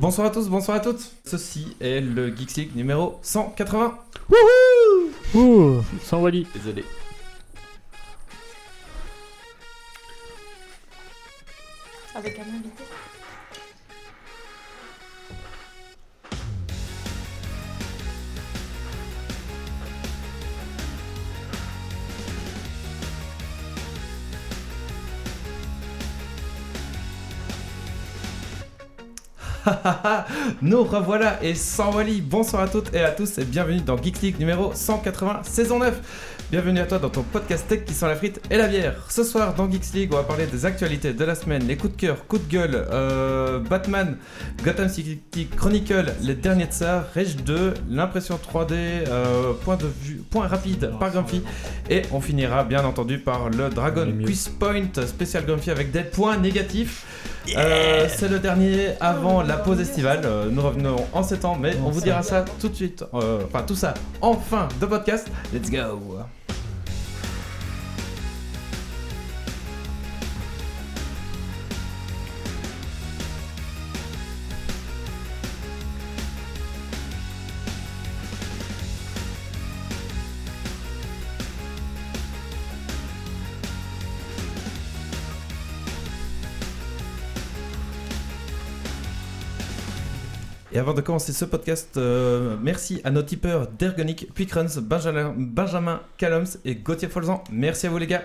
Bonsoir à tous, bonsoir à toutes. Ceci est le Geeks League numéro 180. Ouh, sans Wally. Désolé. Avec un invité. Nous revoilà et sans Wally. Bonsoir à toutes et à tous et bienvenue dans Geeks League numéro 180 saison 9. Bienvenue à toi dans ton podcast tech qui sent la frite et la bière. Ce soir dans Geeks League, on va parler des actualités de la semaine, les coups de cœur, coups de gueule, euh, Batman, Gotham City Chronicle, les derniers de ça, Rage 2, l'impression 3D, euh, point de vue, point rapide par Grumpy et on finira bien entendu par le Dragon. Quiz Point spécial Grumpy avec des points négatifs. Euh, c'est le dernier avant la pause estivale. Nous revenons en septembre, mais on vous dira ça tout de suite. Enfin, tout ça en fin de podcast. Let's go! Et avant de commencer ce podcast, euh, merci à nos tipeurs d'Ergonic, Quickruns, Benjamin, Benjamin Caloms et Gauthier Folzan. Merci à vous les gars.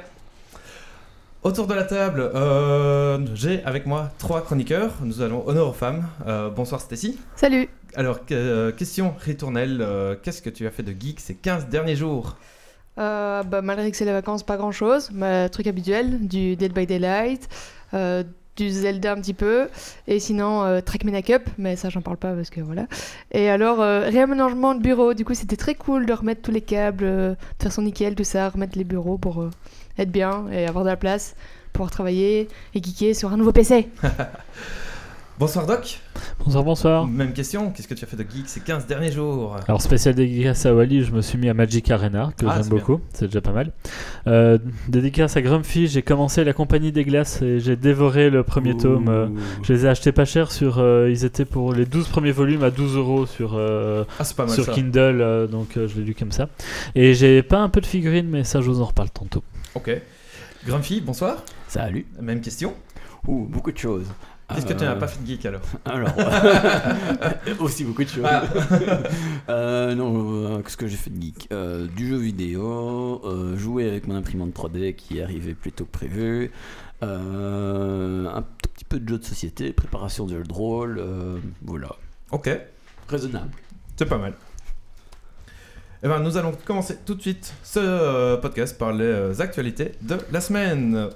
Autour de la table, euh, j'ai avec moi trois chroniqueurs. Nous allons honneur aux femmes. Euh, bonsoir Stacy. Salut Alors, euh, question ritournelle. Qu'est-ce que tu as fait de geek ces 15 derniers jours? Bah, Malgré que c'est les vacances, pas grand chose. Mais truc habituel, du Dead by Daylight, du Zelda un petit peu. Et sinon, euh, Trackmania Cup, mais ça, j'en parle pas parce que voilà. Et alors, euh, réaménagement de bureau. Du coup, c'était très cool de remettre tous les câbles euh, de façon nickel, tout ça, remettre les bureaux pour euh, être bien et avoir de la place, pouvoir travailler et geeker sur un nouveau PC. Bonsoir Doc. Bonsoir, bonsoir. Même question. Qu'est-ce que tu as fait de geek ces 15 derniers jours Alors, spécial dédicace à Wally, je me suis mis à Magic Arena, que Ah, j'aime beaucoup, c'est déjà pas mal. Euh, dédicace à Grumpy, j'ai commencé la compagnie des glaces et j'ai dévoré le premier tome. euh, je les ai achetés pas cher sur. euh, ils étaient pour les 12 premiers volumes à 12 euros sur, euh, Ah, mal sur ça. Kindle, euh, donc euh, je l'ai lu comme ça. Et j'ai pas un peu de figurines, mais ça, je vous en reparle tantôt. Ok. Grumpy, bonsoir. Salut. Même question. Ouh, beaucoup de choses. Qu'est-ce que tu Euh, n'as pas fait de geek alors Alors, aussi beaucoup de choses. Ah. Euh, non, euh, qu'est-ce que j'ai fait de geek? Euh, Du jeu vidéo, euh, jouer avec mon imprimante 3D qui est arrivée plus tôt que prévu, euh, un tout petit peu de jeu de société, préparation de jeu de rôle, euh, voilà. Ok. Raisonnable. C'est pas mal. Eh ben, nous allons commencer tout de suite ce euh, podcast par les euh, actualités de la semaine.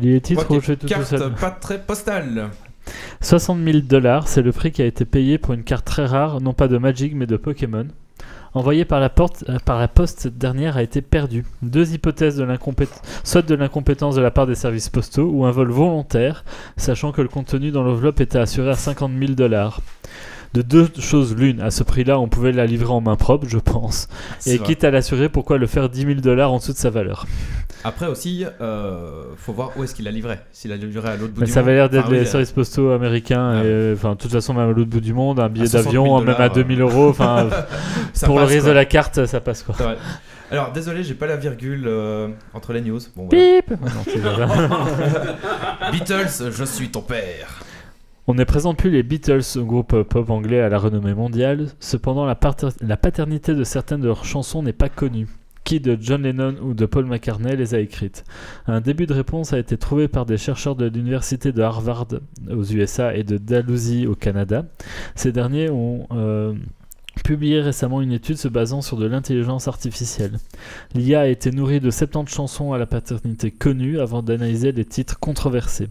Lis les titres Ok, ou je fais tout, tout Carte seul pas très postale. 60 000 dollars, c'est le prix qui a été payé pour une carte très rare, non pas de Magic mais de Pokémon. Envoyée par la, porte, euh, par la poste, cette dernière a été perdue. Deux hypothèses de l'incompétence, soit de l'incompétence de la part des services postaux ou un vol volontaire, sachant que le contenu dans l'enveloppe était assuré à 50 000 dollars. De deux choses l'une, à ce prix-là, on pouvait la livrer en main propre, je pense. Et vrai. quitte à l'assurer, pourquoi le faire 10 000 dollars en dessous de sa valeur? Après aussi, euh, faut voir où est-ce qu'il a livré. S'il a livré à l'autre bout Mais du ça monde. avait l'air d'être Enfin, les euh, services postaux américains. Ah euh, Enfin, de toute façon, même à l'autre bout du monde, un billet 60 000 d'avion, même à dollars, 2000 euros. Enfin, ça pour le quoi. de la carte, ça passe quoi. Alors, désolé, j'ai pas la virgule euh, entre les news. Bon, voilà. Beatles, je suis ton père. On ne présente plus les Beatles, groupe pop anglais à la renommée mondiale. Cependant, la, pater- la paternité de certaines de leurs chansons n'est pas connue. Qui de John Lennon ou de Paul McCartney les a écrites? Un début de réponse a été trouvé par des chercheurs de l'université de Harvard aux USA et de Dalhousie au Canada. Ces derniers ont euh, publié récemment une étude se basant sur de l'intelligence artificielle. L'IA a été nourrie de 70 chansons à la paternité connue avant d'analyser les titres controversés.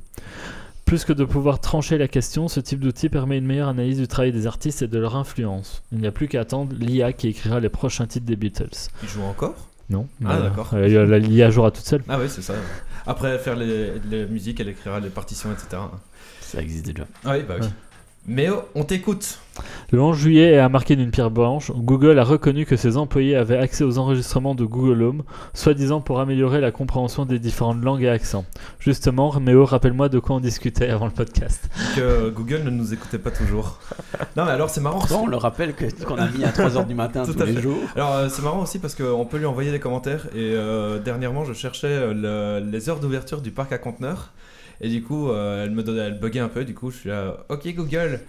Plus que de pouvoir trancher la question, ce type d'outil permet une meilleure analyse du travail des artistes et de leur influence. Il n'y a plus qu'à attendre l'IA qui écrira les prochains titres des Beatles. Il joue encore? Non Ah, Euh, d'accord. euh, la- L'IA jouera toute seule. Ah, ouais, c'est ça. Après, faire les, les musiques, elle écrira les partitions, etc. Ça existe déjà. Ah oui, bah oui. Ouais. Mais oh, on t'écoute. Le 11 juillet est à marquer d'une pierre blanche. Google a reconnu que ses employés avaient accès aux enregistrements de Google Home, soi-disant pour améliorer la compréhension des différentes langues et accents. Justement, Méo, rappelle-moi de quoi on discutait avant le podcast. Que Google ne nous écoutait pas toujours. Non, mais alors c'est marrant. Pourtant, on le rappelle qu'on a mis à 3h du matin Tout tous à les fait. jours. Alors euh, c'est marrant aussi parce qu'on peut lui envoyer des commentaires et euh, dernièrement je cherchais euh, le- les heures d'ouverture du parc à conteneurs et du coup euh, elle me donnait, elle buguait un peu du coup je suis là ok Google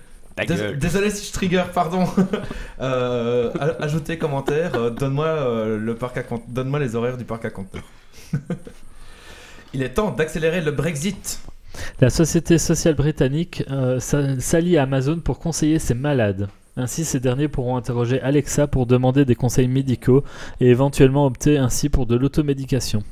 Ta Dés- gueule. désolé si je trigger pardon euh, ajoutez commentaire euh, donne-moi euh, le parc à cont- donne-moi les horaires du parc à conteneurs il est temps d'accélérer le Brexit La société sociale britannique euh, s'a- s'allie à Amazon pour conseiller ses malades. Ainsi, ces derniers pourront interroger Alexa pour demander des conseils médicaux et éventuellement opter ainsi pour de l'automédication.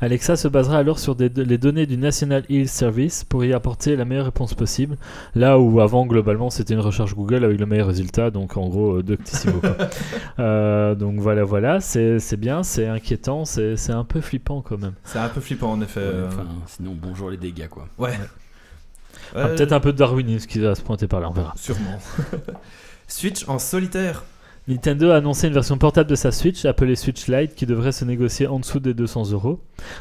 Alexa se basera alors sur des- les données du National Health Service pour y apporter la meilleure réponse possible, là où avant globalement c'était une recherche Google avec le meilleur résultat, donc en gros euh, Doctissimo. quoi. Euh, donc voilà, voilà, c'est bien, c'est inquiétant, c'est un peu flippant quand même. c'est un peu flippant en effet Ouais, euh, enfin, sinon, bonjour les dégâts, quoi. ouais, Enfin, Euh, Peut-être un peu de darwinisme qui va se pointer par là, on verra. sûrement Switch en solitaire Nintendo a annoncé une version portable de sa Switch appelée Switch Lite qui devrait se négocier en dessous des 200 euros.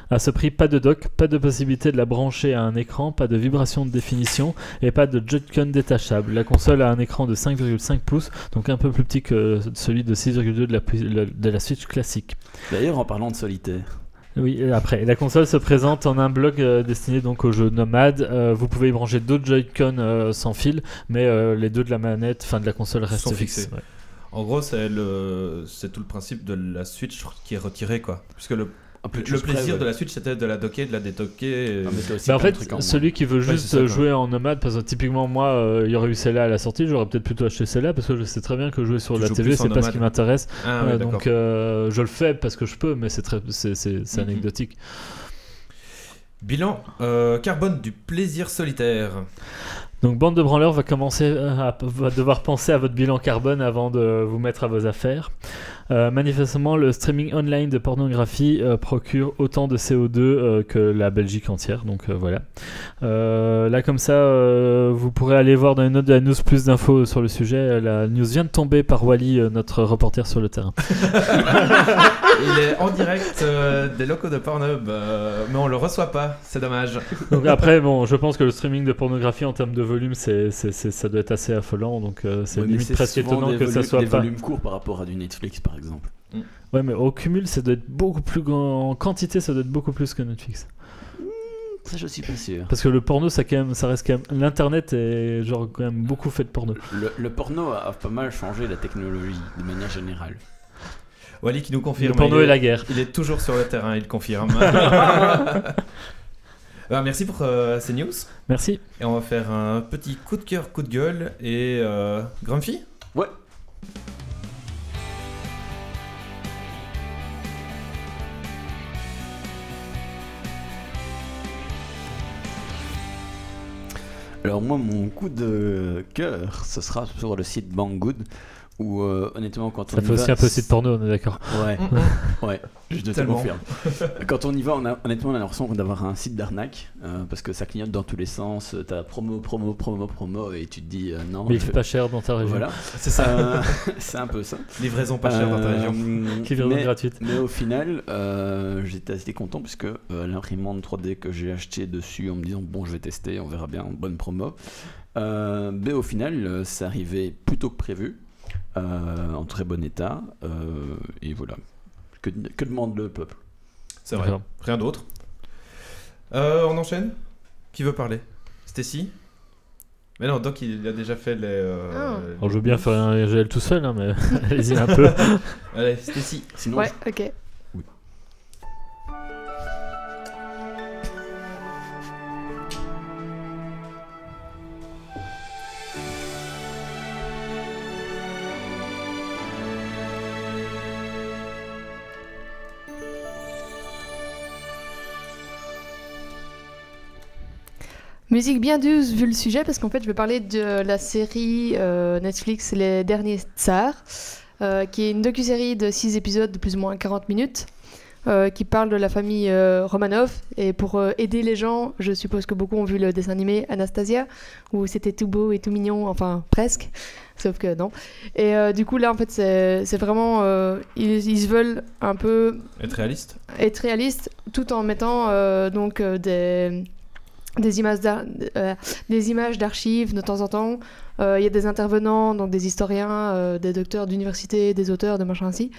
À ce prix, pas de dock, pas de possibilité de la brancher à un écran, pas de vibration de définition et pas de Joy-Con détachable. La console a un écran de 5,5 pouces, donc un peu plus petit que celui de 6,2 de de la Switch classique. D'ailleurs, en parlant de solitaire, Oui, après, la console se présente en un bloc euh, destiné donc au jeu nomade. Euh, vous pouvez y brancher d'autres Joy-Con euh, sans fil, mais les deux de la manette, enfin de la console restent fixés. ouais. En gros, c'est le, c'est tout le principe de la Switch qui est retiré, quoi. Puisque le, le près, plaisir ouais. de la Switch, c'était de la docker, de la aussi Bah en fait, en celui qui veut juste ça, jouer en nomade, parce que typiquement moi, euh, il y aurait eu celle-là à la sortie, j'aurais peut-être plutôt acheté celle-là parce que je sais très bien que jouer sur Tu la TV, c'est pas ce qui m'intéresse. Ah, Euh, ouais, donc euh, je le fais parce que je peux, mais c'est très, c'est, c'est- c'est Mhm. anecdotique. Bilan euh, carbone du plaisir solitaire. Donc bande de branleurs va commencer à, devoir penser à votre bilan carbone avant de vous mettre à vos affaires. Euh, manifestement, le streaming online de pornographie euh, procure autant de CO2 euh, que la Belgique entière. Donc euh, voilà. Euh, là comme ça, euh, vous pourrez aller voir dans une note de la news plus d'infos sur le sujet. La news vient de tomber par Wally, euh, notre reporter sur le terrain. Il est en direct euh, des locaux de Pornhub, euh, mais on le reçoit pas, c'est dommage. Donc après, bon, je pense que le streaming de pornographie en termes de volume, c'est, c'est- c'est- ça doit être assez affolant. Donc euh, c'est Ouais, mais limite c'est presque étonnant des que ça soit des pas. volumes courts par rapport à du Netflix, par exemple. Ouais, mais au cumul, ça doit être beaucoup plus grand. En quantité, ça doit être beaucoup plus que Netflix. Ça, je suis pas sûr. Parce que le porno, ça, quand même, ça reste quand même. L'internet est genre quand même beaucoup fait de porno. Le, le porno a, pas mal changé la technologie de manière générale. Wally qui nous confirme. le porno et est- la guerre. Il est toujours sur le terrain, il confirme. Euh, merci pour euh, ces news. Merci. Et on va faire un petit coup de cœur, coup de gueule. Et euh, Grumpy? Ouais. Alors moi, mon coup de cœur, ce sera sur le site Banggood, où euh, honnêtement, quand on Ça y fait aussi va, un peu site porno, on est d'accord. Ouais, ouais, je te confirme. Quand on y va, on a, honnêtement, on a l'impression d'avoir un site d'arnaque euh, parce que ça clignote dans tous les sens. T'as promo, promo, promo, promo, et tu te dis euh, non. Mais il je- fait pas cher dans ta région. Voilà, C'est ça. Euh, c'est un peu ça. Livraison pas chère dans ta région. Livraison mais, gratuite. mais au final, euh, j'étais assez content puisque euh, l'imprimante 3D que j'ai acheté dessus en me disant bon, je vais tester, on verra bien, bonne promo. Euh, mais au final, euh, c'est arrivé plutôt que prévu, en très bon état, euh, et voilà. Que, que demande le peuple? C'est vrai. Rien d'autre. Euh, on enchaîne? Qui veut parler? Stacy? Mais non, Doc il a déjà fait les. euh, Ah. les- Alors, je veux bien faire un GL tout seul, hein, mais allez-y un peu. Allez, Stacy. Sinon, Ouais, ok. Musique bien douce vu le sujet parce qu'en fait je vais parler de la série euh, Netflix Les Derniers Tsars euh, qui est une docu-série de 6 épisodes de plus ou moins 40 minutes euh, qui parle de la famille Romanov. Et pour aider les gens, je suppose que beaucoup ont vu le dessin animé Anastasia, où c'était tout beau et tout mignon, enfin presque, sauf que non. Et du coup, là, en fait, c'est vraiment. ils, ils veulent un peu Être réaliste être réaliste tout en mettant donc des, des images euh, des images d'archives de temps en temps. Euh, Il y a des intervenants, donc des historiens, euh, des docteurs d'université, des auteurs, de machin ainsi.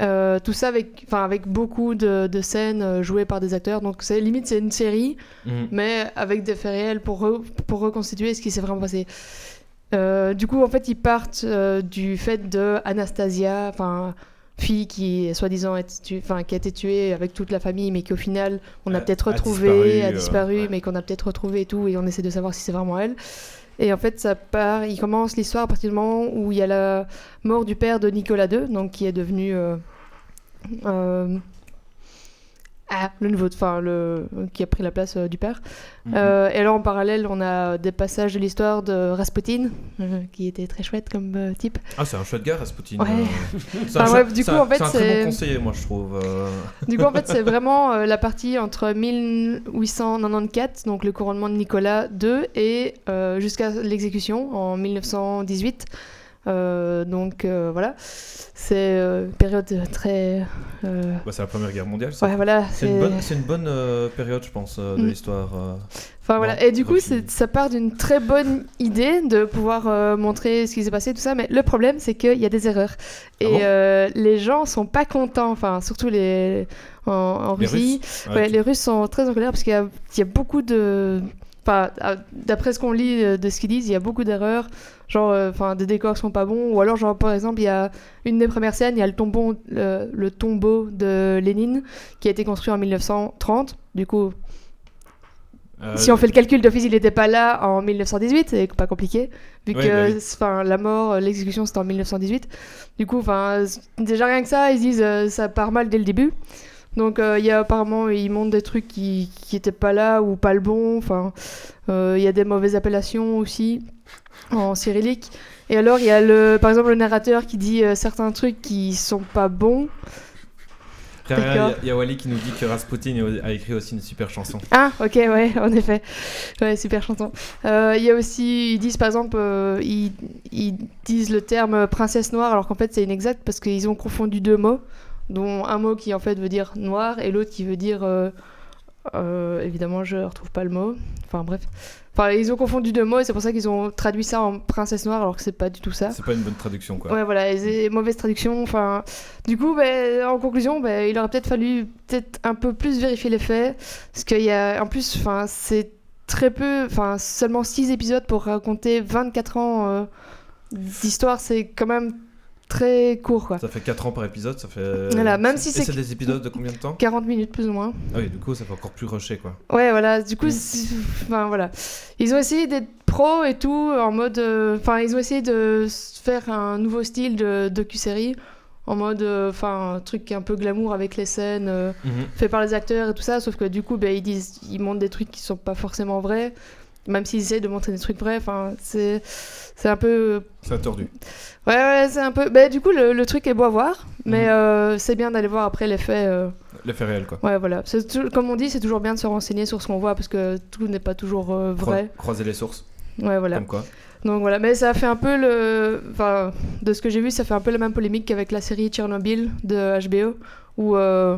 Tout ça avec, enfin, avec beaucoup de, de scènes jouées par des acteurs. Donc c'est limite c'est une série, Mhm. mais avec des faits réels pour, re- pour reconstituer ce qui s'est vraiment passé. Du coup, en fait, ils partent du fait de Anastasia, enfin fille qui est soi-disant enfin qui a été tuée avec toute la famille, mais qu'au final on a A- peut-être a retrouvé, disparu, a euh, disparu, ouais. mais qu'on a peut-être retrouvé et tout, et on essaie de savoir si c'est vraiment elle. Et en fait, ça part, il commence l'histoire à partir du moment où il y a la mort du père de Nicolas II, donc qui est devenu euh, euh, ah, le nouveau, enfin le qui a pris la place euh, du père. Mhm. Euh, et alors en parallèle, on a des passages de l'histoire de Rasputin, euh, qui était très chouette comme type. Ah, c'est un chouette gars, Rasputin. Ouais. C'est Enfin, ouais, du c'est coup, en fait, c'est un très bon conseiller, moi, je trouve. Du coup, en fait, c'est vraiment la partie entre 1894, donc le couronnement de Nicolas II, et jusqu'à l'exécution en 1918. Euh, donc euh, voilà, c'est euh, une période très. Bah, c'est la Première Guerre mondiale, ça. ouais, voilà. C'est une bonne, c'est une bonne période, je pense, de Mm. l'histoire. Enfin voilà, Bon, et du coup, ça part d'une très bonne idée de pouvoir montrer ce qui s'est passé, tout ça, mais le problème, c'est qu'il y a des erreurs. Et Ah bon euh, les gens sont pas contents, enfin, surtout les. En, en Les Russie. Russes Ouais, Ouais, les Russes sont très en colère parce qu'il y a, il y a beaucoup de. Enfin, d'après ce qu'on lit de ce qu'ils disent, il y a beaucoup d'erreurs. Genre, euh, enfin, des décors sont pas bons. Ou alors, genre, par exemple, il y a une des premières scènes, il y a le tombeau, le, le tombeau de Lénine qui a été construit en 1930. Du coup, euh, si on fait le calcul d'office, il n'était pas là en 1918, c'est pas compliqué, vu Ouais, que bah enfin, la mort, euh, l'exécution, c'était en 1918. Du coup, enfin, déjà rien que ça, ils se disent euh, ça part mal dès le début. Donc, euh, y a apparemment, ils montrent des trucs qui qui étaient pas là ou pas le bon. Enfin, euh, il y a des mauvaises appellations aussi en cyrillique. Et alors, il y a le, par exemple le narrateur qui dit euh, certains trucs qui sont pas bons. Après, Il y a- y, Wally qui nous dit que Rasputin a écrit aussi une super chanson. Ah, ok, ouais, en effet. Ouais, super chanson. Euh, Il y a aussi, ils disent par exemple, euh, ils, ils disent le terme princesse noire, alors qu'en fait c'est inexact parce qu'ils ont confondu deux mots, dont un mot qui en fait veut dire noir et l'autre qui veut dire. évidemment, je retrouve pas le mot. Enfin, bref. Enfin, ils ont confondu deux mots et c'est pour ça qu'ils ont traduit ça en princesse noire alors que c'est pas du tout ça. C'est pas une bonne traduction, quoi. Ouais, voilà, et mauvaise traduction. Enfin, du coup, ben, en conclusion, ben, il aurait peut-être fallu peut-être un peu plus vérifier les faits, parce qu'il y a, en plus, enfin, c'est très peu, enfin, seulement 6 épisodes pour raconter 24 ans euh, d'histoire, c'est quand même très court, quoi. Ça fait 4 ans par épisode, ça fait. Voilà, même si c'est- des épisodes de combien de temps 40 minutes plus ou moins. Ah oui, du coup, ça fait encore plus rusher, quoi. Ouais, voilà, du coup, Mm. enfin voilà. Ils ont essayé d'être pro et tout, en mode. euh, Enfin, ils ont essayé de faire un nouveau style de docu-série, en mode. euh, Enfin, un truc un peu glamour avec les scènes euh, fait par les acteurs et tout ça, sauf que du coup, ben, ils, disent, ils montrent des trucs qui sont pas forcément vrais, même s'ils essaient de montrer des trucs vrais. Enfin, c'est. C'est un peu. C'est tordu. Ouais, ouais, c'est un peu. Ben, du coup, le, le truc est beau à voir, mais Mhm. euh, c'est bien d'aller voir après les faits. euh, L'effet réel, quoi. Ouais, voilà. Comme on dit, c'est toujours bien de se renseigner sur ce qu'on voit parce que tout n'est pas toujours euh, vrai. Croiser les sources, Ouais, voilà. comme quoi. Donc voilà, mais ça a fait un peu le. Enfin, de ce que j'ai vu, ça fait un peu la même polémique qu'avec la série Tchernobyl de HBO où euh,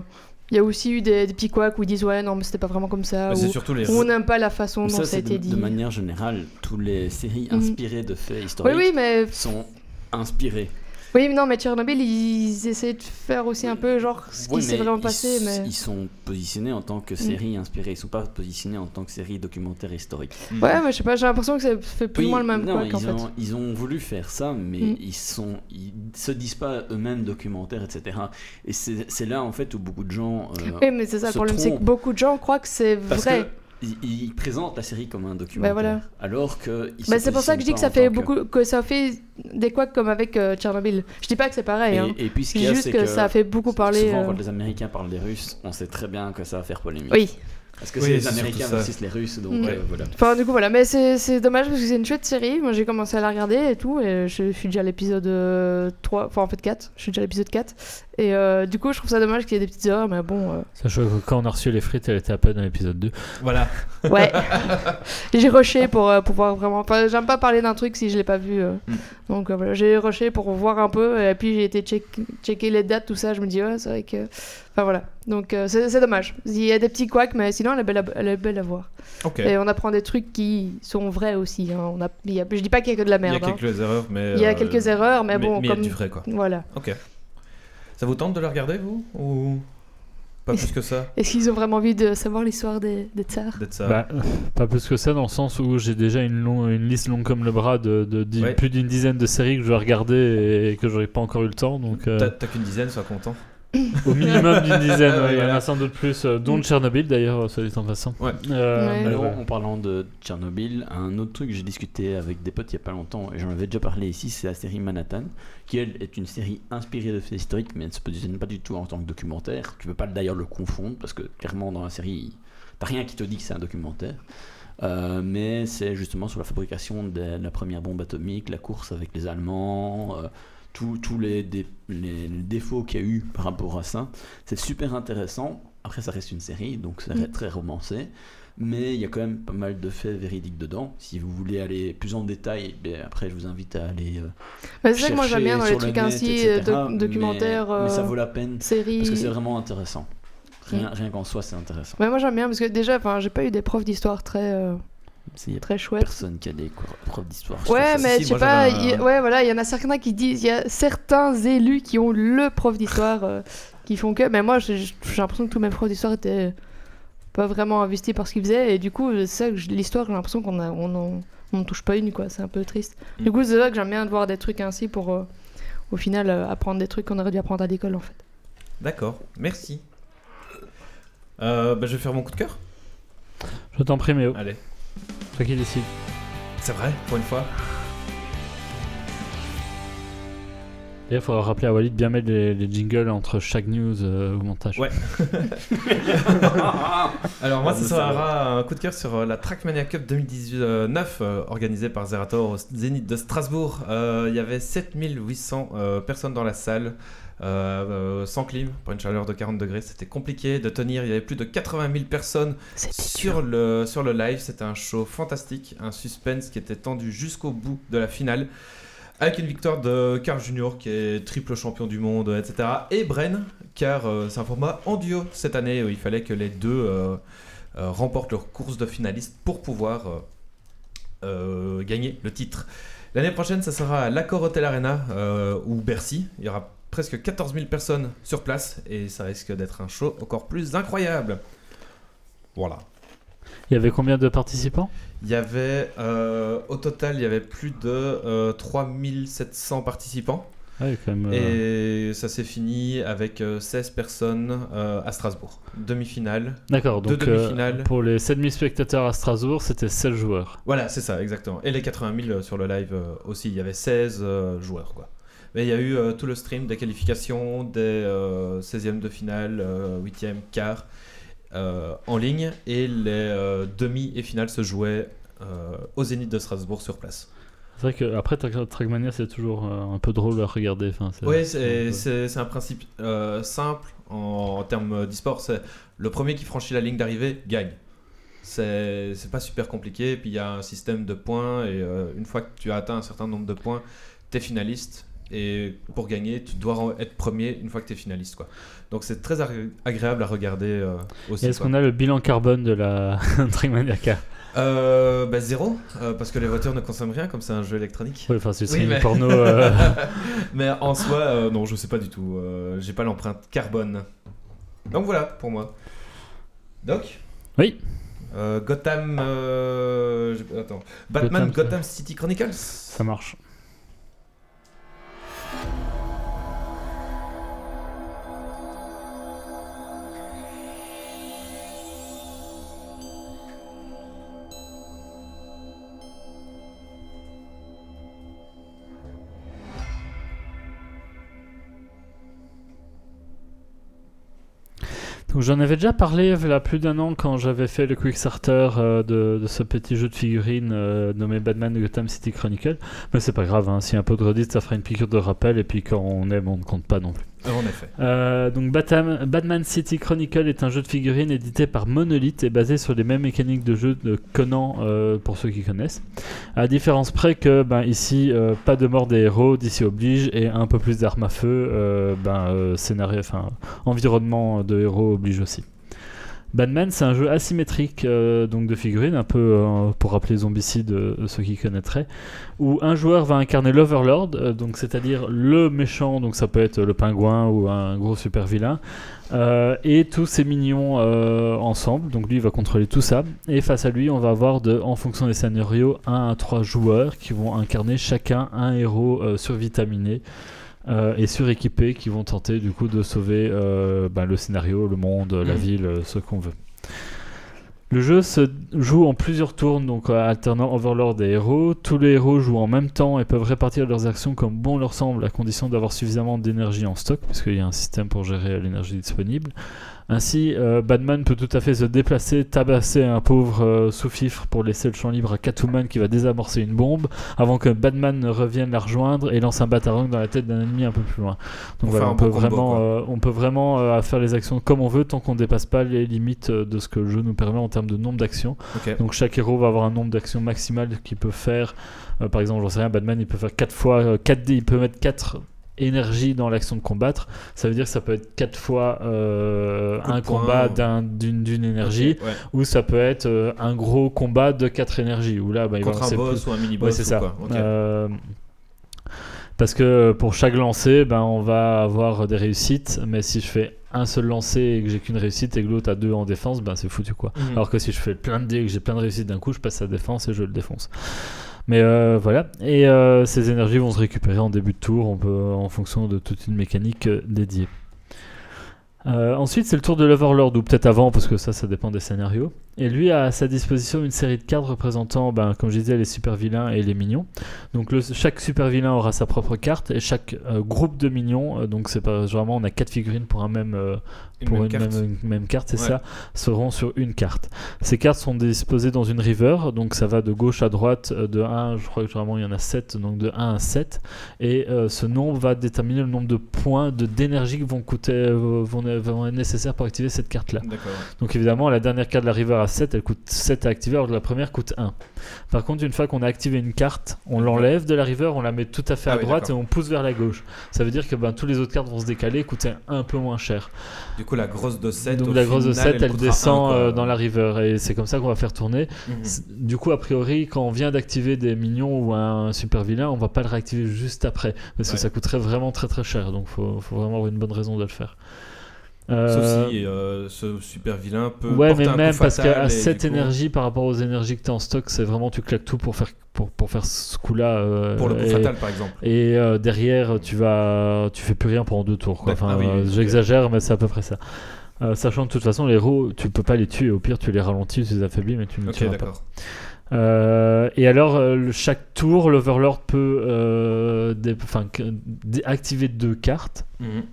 il y a aussi eu des, des petits couacs où ils disent ouais, non, mais c'était pas vraiment comme ça. Ou surtout les. ou on n'aime pas la façon Mais dont ça, ça a de, été dit. de manière générale, toutes les séries Mhm. inspirées de faits Oui, historiques oui, mais. sont inspirées. Oui, mais non, mais Tchernobyl, ils essaient de faire aussi un peu genre ce Oui, qui s'est vraiment ils passé. s- Mais... Ils sont positionnés en tant que Mm. série inspirée, ils sont pas positionnés en tant que série documentaire historique. Mm. Ouais, mais je sais pas, j'ai l'impression que ça fait plus ou moins le même non, en ils, fait. ont, ils ont voulu faire ça, mais Mm. ils sont, ils se disent pas eux-mêmes documentaires, etc. Et c'est là en fait où beaucoup de gens euh, Oui, mais c'est ça le problème, c'est que beaucoup de gens croient que c'est vrai. que ils, ils présentent la série comme un documentaire, voilà. alors que Bah, c'est pour ça que je dis que ça fait beaucoup, que ça fait des couacs comme avec euh, Tchernobyl. Je dis pas que c'est pareil, hein. Et, et puis ce C'est qu'il y a, juste que, ça fait beaucoup parler. Souvent, euh, quand les Américains parlent des Russes, on sait très bien que ça va faire polémique. Oui, Parce que Oui, c'est les Américains versus les Russes, donc euh, voilà. Enfin, du coup, voilà. Mais c'est c'est dommage parce que c'est une chouette série. Moi, j'ai commencé à la regarder et tout. Et je suis déjà à l'épisode euh, 3. Enfin, en fait, 4. Je suis déjà à l'épisode 4. Et euh, du coup, je trouve ça dommage qu'il y ait des petites erreurs. Mais bon, euh, Sachant que quand on a reçu les frites, elle était à peine dans l'épisode 2. Voilà. ouais. j'ai rushé pour euh, pouvoir vraiment. Enfin, j'aime pas parler d'un truc si je l'ai pas vu. euh. Mm. Donc euh, voilà, j'ai rushé pour voir un peu. Et puis, j'ai été check checker les dates, tout ça. Je me dis, ouais, c'est vrai que. Enfin, voilà. Donc, euh, c'est dommage. Il y a des petits couacs, mais sinon, elle est belle à, elle est belle à voir. Ok. Et on apprend des trucs qui sont vrais aussi. hein. On a, il y a- je dis pas qu'il y a que de la Il y a merde. hein. quelques erreurs, mais. Il y a euh, quelques erreurs, mais bon, Mais il y a comme- du vrai, quoi. Voilà. Ok. Ça vous tente de le regarder, vous Ou pas plus que ça? Est-ce qu'ils ont vraiment envie de savoir l'histoire des, des tsars? D'être ça Bah, pas plus que ça, dans le sens où j'ai déjà une, long- une liste longue comme le bras de, de dix- Ouais. plus d'une dizaine de séries que je dois regarder et que j'aurais pas encore eu le temps. Donc, euh, t'as qu'une dizaine, sois content. Au minimum d'une dizaine, ouais, il y en a sans doute plus, euh, dont Tchernobyl d'ailleurs, soit dit en passant. Ouais. Euh, Ouais. Alors, en parlant de Tchernobyl, un autre truc que j'ai discuté avec des potes il y a pas longtemps, et j'en avais déjà parlé ici, c'est la série Manhattan, qui elle est une série inspirée de faits historiques, mais elle ne se positionne pas du tout en tant que documentaire. Tu peux pas d'ailleurs le confondre, parce que clairement dans la série, t'as rien qui te dit que c'est un documentaire. Euh, mais c'est justement sur la fabrication de la première bombe atomique, la course avec les Allemands, euh, tous les, dé- les- les défauts qu'il y a eu par rapport à ça. C'est super intéressant. Après, ça reste une série, donc ça reste Mm. très romancé. Mais il y a quand même pas mal de faits véridiques dedans. Si vous voulez aller plus en détail, ben, après, je vous invite à aller. euh, Mais c'est ça que moi j'aime bien dans les trucs net, ainsi, euh, doc- mais- documentaires, Mais, ça euh, vaut la peine séries. parce que c'est vraiment intéressant. Rien, Mm. rien qu'en soi, c'est intéressant. Ouais, moi j'aime bien parce que déjà, j'ai pas eu des profs d'histoire très, euh, Il n'y a très chouettes. personne qui a des profs d'histoire. Ouais, mais si, je sais pas, ouais, voilà, il y en a certains qui disent, il y a certains élus qui ont le prof d'histoire euh, qui font que, mais moi j'ai l'impression que tous mes profs d'histoire étaient pas vraiment investis par ce qu'ils faisaient, et du coup, c'est ça l'histoire, j'ai l'impression qu'on a, on en, on touche pas une, quoi, c'est un peu triste. Mm. Du coup, c'est ça que j'aime bien de voir des trucs ainsi pour, euh, au final, euh, apprendre des trucs qu'on aurait dû apprendre à l'école, en fait. D'accord, merci. Euh, bah, je vais faire mon coup de cœur. Je t'en prie, Méo. Allez, Toi qui décide. c'est vrai, pour une fois. D'ailleurs, il faudra rappeler à Walid de bien mettre les, les jingles entre chaque news euh, au montage. Ouais. Alors moi, Ah, ce sera un coup de cœur sur euh, la Trackmania Cup 2019 euh, organisée par Zerator au Zénith de Strasbourg. Euh, Il y avait 7800 euh, personnes dans la salle. Euh, euh, sans clim, pour une chaleur de 40 degrés, c'était compliqué de tenir. Il y avait plus de 80 000 personnes sur le, sur le live. C'était un show fantastique, un suspense qui était tendu jusqu'au bout de la finale. Avec une victoire de Carl Junior qui est triple champion du monde, etc. Et Bren, car euh, c'est un format en duo cette année où il fallait que les deux euh, euh, remportent leur course de finaliste pour pouvoir gagner le titre. L'année prochaine, ça sera à l'Accor Hotel Arena ou Bercy. Il y aura presque 14 000 personnes sur place et ça risque d'être un show encore plus incroyable. Voilà. Il y avait combien de participants? Il y avait, euh, au total, il y avait plus de euh, 3700 participants. Ouais, quand même. euh, Et ça s'est fini avec euh, 16 personnes euh, à Strasbourg. Demi-finale. D'accord, donc demi-finales. pour les 7000 spectateurs à Strasbourg, c'était 16 joueurs. Voilà, c'est ça, exactement. Et les 80 000 sur le live aussi. Il y avait 16 euh, joueurs, quoi. Mais il y a eu euh, tout le stream des qualifications, des euh, 16e de finale, euh, 8e, quart euh, en ligne. Et les euh, demi et finales se jouaient euh, au Zénith de Strasbourg sur place. C'est vrai que après Tra- Trackmania, c'est toujours euh, un peu drôle à regarder. Enfin, Oui, c'est un principe euh, simple en, en termes d'e-sport. C'est le premier qui franchit la ligne d'arrivée gagne. C'est pas super compliqué. Puis il y a un système de points et euh, une fois que tu as atteint un certain nombre de points, tu es finaliste. Et pour gagner, tu dois être premier une fois que tu es finaliste. Quoi. Donc c'est très agré- agréable à regarder euh, aussi. Est-ce qu'on a le bilan carbone de la Trackmania Car Euh, bah, zéro, euh, parce que les voitures ne consomment rien comme c'est un jeu électronique. Enfin, c'est Oui, mais- porno. euh, Mais en soi, non, je sais pas du tout. J'ai pas l'empreinte carbone. Donc voilà pour moi. Doc? Oui. Gotham. Attends. Batman Gotham, Gotham, City Chronicles? Ça marche. J'en avais déjà parlé il y a plus d'un an quand j'avais fait le Quickstarter euh, de, ce petit jeu de figurines euh, nommé Batman Gotham City Chronicle. Mais c'est pas grave, hein, a un peu de redite, ça fera une piqûre de rappel et puis quand on aime, on ne compte pas non plus. En effet. Euh, donc Batam- Batman City Chronicle est un jeu de figurines édité par Monolith et basé sur les mêmes mécaniques de jeu de Conan euh, pour ceux qui connaissent. À différence près que ben, ici euh, pas de mort des héros, d'ici oblige et un peu plus d'armes à feu, ben, scénario, enfin environnement de héros oblige aussi. Batman, c'est un jeu asymétrique euh, donc de figurines, un peu euh, pour rappeler Zombicide, euh, ceux qui connaîtraient, où un joueur va incarner l'Overlord, donc c'est-à-dire le méchant, donc ça peut être le pingouin ou un gros super vilain, et tous ses minions ensemble. Donc lui va contrôler tout ça, et face à lui on va avoir de, en fonction des scénarios 1 à 3 joueurs qui vont incarner chacun un héros survitaminé. Euh, et suréquipés qui vont tenter du coup de sauver euh, ben, le scénario, le monde, la Mhm. ville, euh, ce qu'on veut. Le jeu se joue en plusieurs tours, donc alternant Overlord et héros. Tous les héros jouent en même temps et peuvent répartir leurs actions comme bon leur semble, à condition d'avoir suffisamment d'énergie en stock, puisqu'il y a un système pour gérer l'énergie disponible. Ainsi, euh, Batman peut tout à fait se déplacer, tabasser un pauvre euh, sous-fifre pour laisser le champ libre à Catwoman qui va désamorcer une bombe, avant que Batman ne revienne la rejoindre et lance un batarang dans la tête d'un ennemi un peu plus loin. Donc voilà, faire on peut, combo, vraiment, euh, on peut vraiment euh, faire les actions comme on veut tant qu'on ne dépasse pas les limites euh, de ce que le jeu nous permet en termes de nombre d'actions. Donc chaque héros va avoir un nombre d'actions maximal qu'il peut faire. Euh, par exemple, j'en sais rien, Batman il peut faire 4 fois euh, 4 il peut mettre 4 énergies dans l'action de combattre. Ça veut dire que ça peut être 4 fois euh, un combat d'un- d'une énergie ouais. ou ça peut être euh, un gros combat de 4 énergies où là bah, il va un boss plus- ou un mini Ouais, c'est ça. Quoi. Euh, parce que pour chaque lancer, ben, on va avoir des réussites, mais si je fais un seul lancer et que j'ai qu'une réussite et que l'autre a deux en défense, ben c'est foutu quoi. Mhm. Alors que si je fais plein de dés et que j'ai plein de réussites d'un coup, je passe à défense et je le défonce. Mais euh, voilà, et euh, ces énergies vont se récupérer en début de tour, en fonction de toute une mécanique euh, dédiée. Ensuite, c'est le tour de l'Overlord, ou peut-être avant, parce que ça, ça dépend des scénarios. Et lui a à sa disposition une série de cartes représentant, ben, comme je disais, les super vilains et les minions. Donc le- chaque super vilain aura sa propre carte, et chaque euh, groupe de minions, euh, donc c'est pas généralement on a quatre figurines pour un même euh, Une pour même une carte. même, une même carte, c'est Ouais. ça, seront sur une carte. Ces cartes sont disposées dans une river, donc ça va de gauche à droite, de 1, je crois que généralement il y en a 7, donc de 1 à 7, et ce nombre va déterminer le nombre de points de d'énergie qui vont coûter, vont, vont être nécessaires pour activer cette carte-là. D'accord. ouais. Donc évidemment, la dernière carte de la river à 7, elle coûte 7 à activer, alors que la première coûte 1. Par contre, une fois qu'on a activé une carte, on l'enlève de la river, on la met tout à fait Ah à oui, droite et on pousse vers la gauche. Ça veut dire que ben, tous les autres cartes vont se décaler, coûter un peu moins cher. Du coup, la grosse de 7. Donc la grosse de 7, elle, descend euh, dans la river et c'est comme ça qu'on va faire tourner. C- Du coup, a priori, quand on vient d'activer des minions ou un super vilain, on va pas le réactiver juste après parce que ça coûterait vraiment très très cher. Donc faut, faut vraiment avoir une bonne raison de le faire. Sauf Euh, si euh, ce super vilain peut. Ouais, porter mais un coup même parce fatal qu'à et cette coup, énergie par rapport aux énergies que tu as en stock, c'est vraiment tu claques tout pour faire, pour, pour faire ce coup-là. euh, Pour le coup et, fatal, par exemple. Et euh, derrière, tu vas, tu fais plus rien pendant deux tours. quoi. D'accord. Enfin, Ah oui, oui, ok. j'exagère, mais c'est à peu près ça. Sachant que de toute façon, les héros, tu peux pas les tuer. Au pire, tu les ralentis, tu les affaiblis, mais tu ne les Ok, tueras pas. Euh, et alors, euh, chaque tour, l'Overlord peut euh, dé- activer deux cartes. Mhm.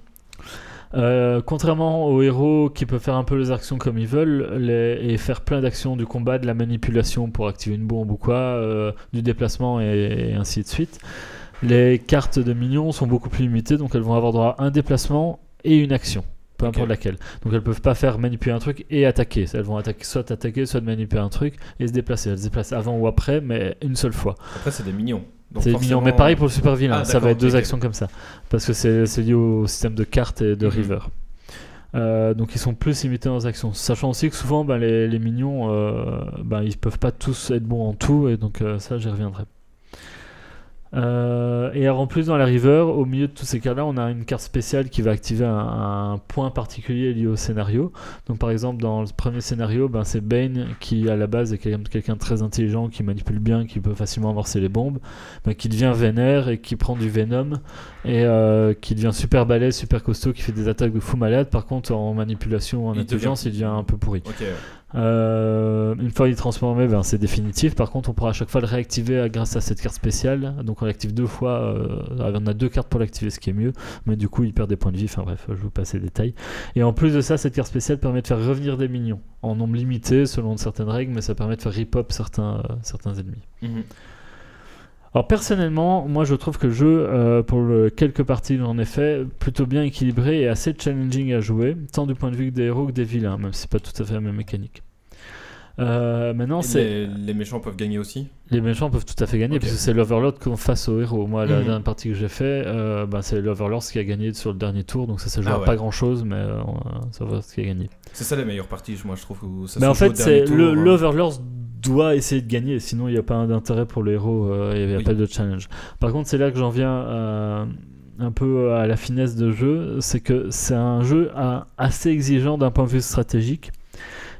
Euh, contrairement aux héros qui peuvent faire un peu les actions comme ils veulent les- et faire plein d'actions du combat, de la manipulation pour activer une bombe ou quoi, euh, du déplacement et, et ainsi de suite, les cartes de minions sont beaucoup plus limitées donc elles vont avoir droit à un déplacement et une action. Peu importe laquelle. Donc elles peuvent pas faire manipuler un truc et attaquer. Elles vont attaquer, soit attaquer, soit manipuler un truc et se déplacer. Elles se déplacent avant ou après, mais une seule fois. Après, c'est des mignons. C'est forcément- mignon, mais pareil pour le super vilain, Ah, ça va être deux actions comme ça. Parce que c'est lié au système de cartes et de Mhm. river. Euh, donc ils sont plus limités dans les actions. Sachant aussi que souvent ben, les, les mignons, euh, ben, ils peuvent pas tous être bons en tout, et donc euh, ça j'y reviendrai. Euh, et alors en plus dans la river, au milieu de tous ces cas-là, on a une carte spéciale qui va activer un, un point particulier lié au scénario. Donc par exemple dans le premier scénario, ben, c'est Bane qui à la base est quelqu'un quelqu'un de très intelligent, qui manipule bien, qui peut facilement amorcer les bombes, ben, qui devient vénère et qui prend du venom et euh, qui devient super balèze, super costaud, qui fait des attaques de fou malade. Par contre en manipulation, en Il intelligence, devient- il devient un peu pourri. Ok, ouais. Euh, une fois il est transformé, ben, c'est définitif. Par contre, on pourra à chaque fois le réactiver grâce à cette carte spéciale. Donc on l'active deux fois. euh, on a deux cartes pour l'activer, ce qui est mieux. Mais du coup, il perd des points de vie. Enfin bref, je vous passe les détails. Et en plus de ça, cette carte spéciale permet de faire revenir des minions en nombre limité selon certaines règles, mais ça permet de faire rip-up certains, euh, certains ennemis. Mhm. Alors personnellement, moi je trouve que le jeu, euh, pour le- quelques parties en effet, plutôt bien équilibré et assez challenging à jouer, tant du point de vue des héros que des vilains, même si c'est pas tout à fait la même mécanique. Euh, maintenant, c'est les, les méchants peuvent gagner aussi. les méchants peuvent tout à fait gagner Ok. puisque c'est l'Overlord qu'on face aux héros. Moi, la Mhm. dernière partie que j'ai fait, euh, bah, c'est l'Overlord qui a gagné sur le dernier tour, donc ça ça joue Ah ouais. pas grand chose, mais euh, ça va ce qui a gagné. C'est ça les meilleures parties, moi je trouve. Où ça Mais se en au fait, c'est euh. l'Overlord doit essayer de gagner, sinon il n'y a pas d'intérêt pour le héros, euh, il n'y a Oui. pas de challenge. Par contre, c'est là que j'en viens à- un peu à la finesse de jeu, c'est que c'est un jeu à- assez exigeant d'un point de vue stratégique,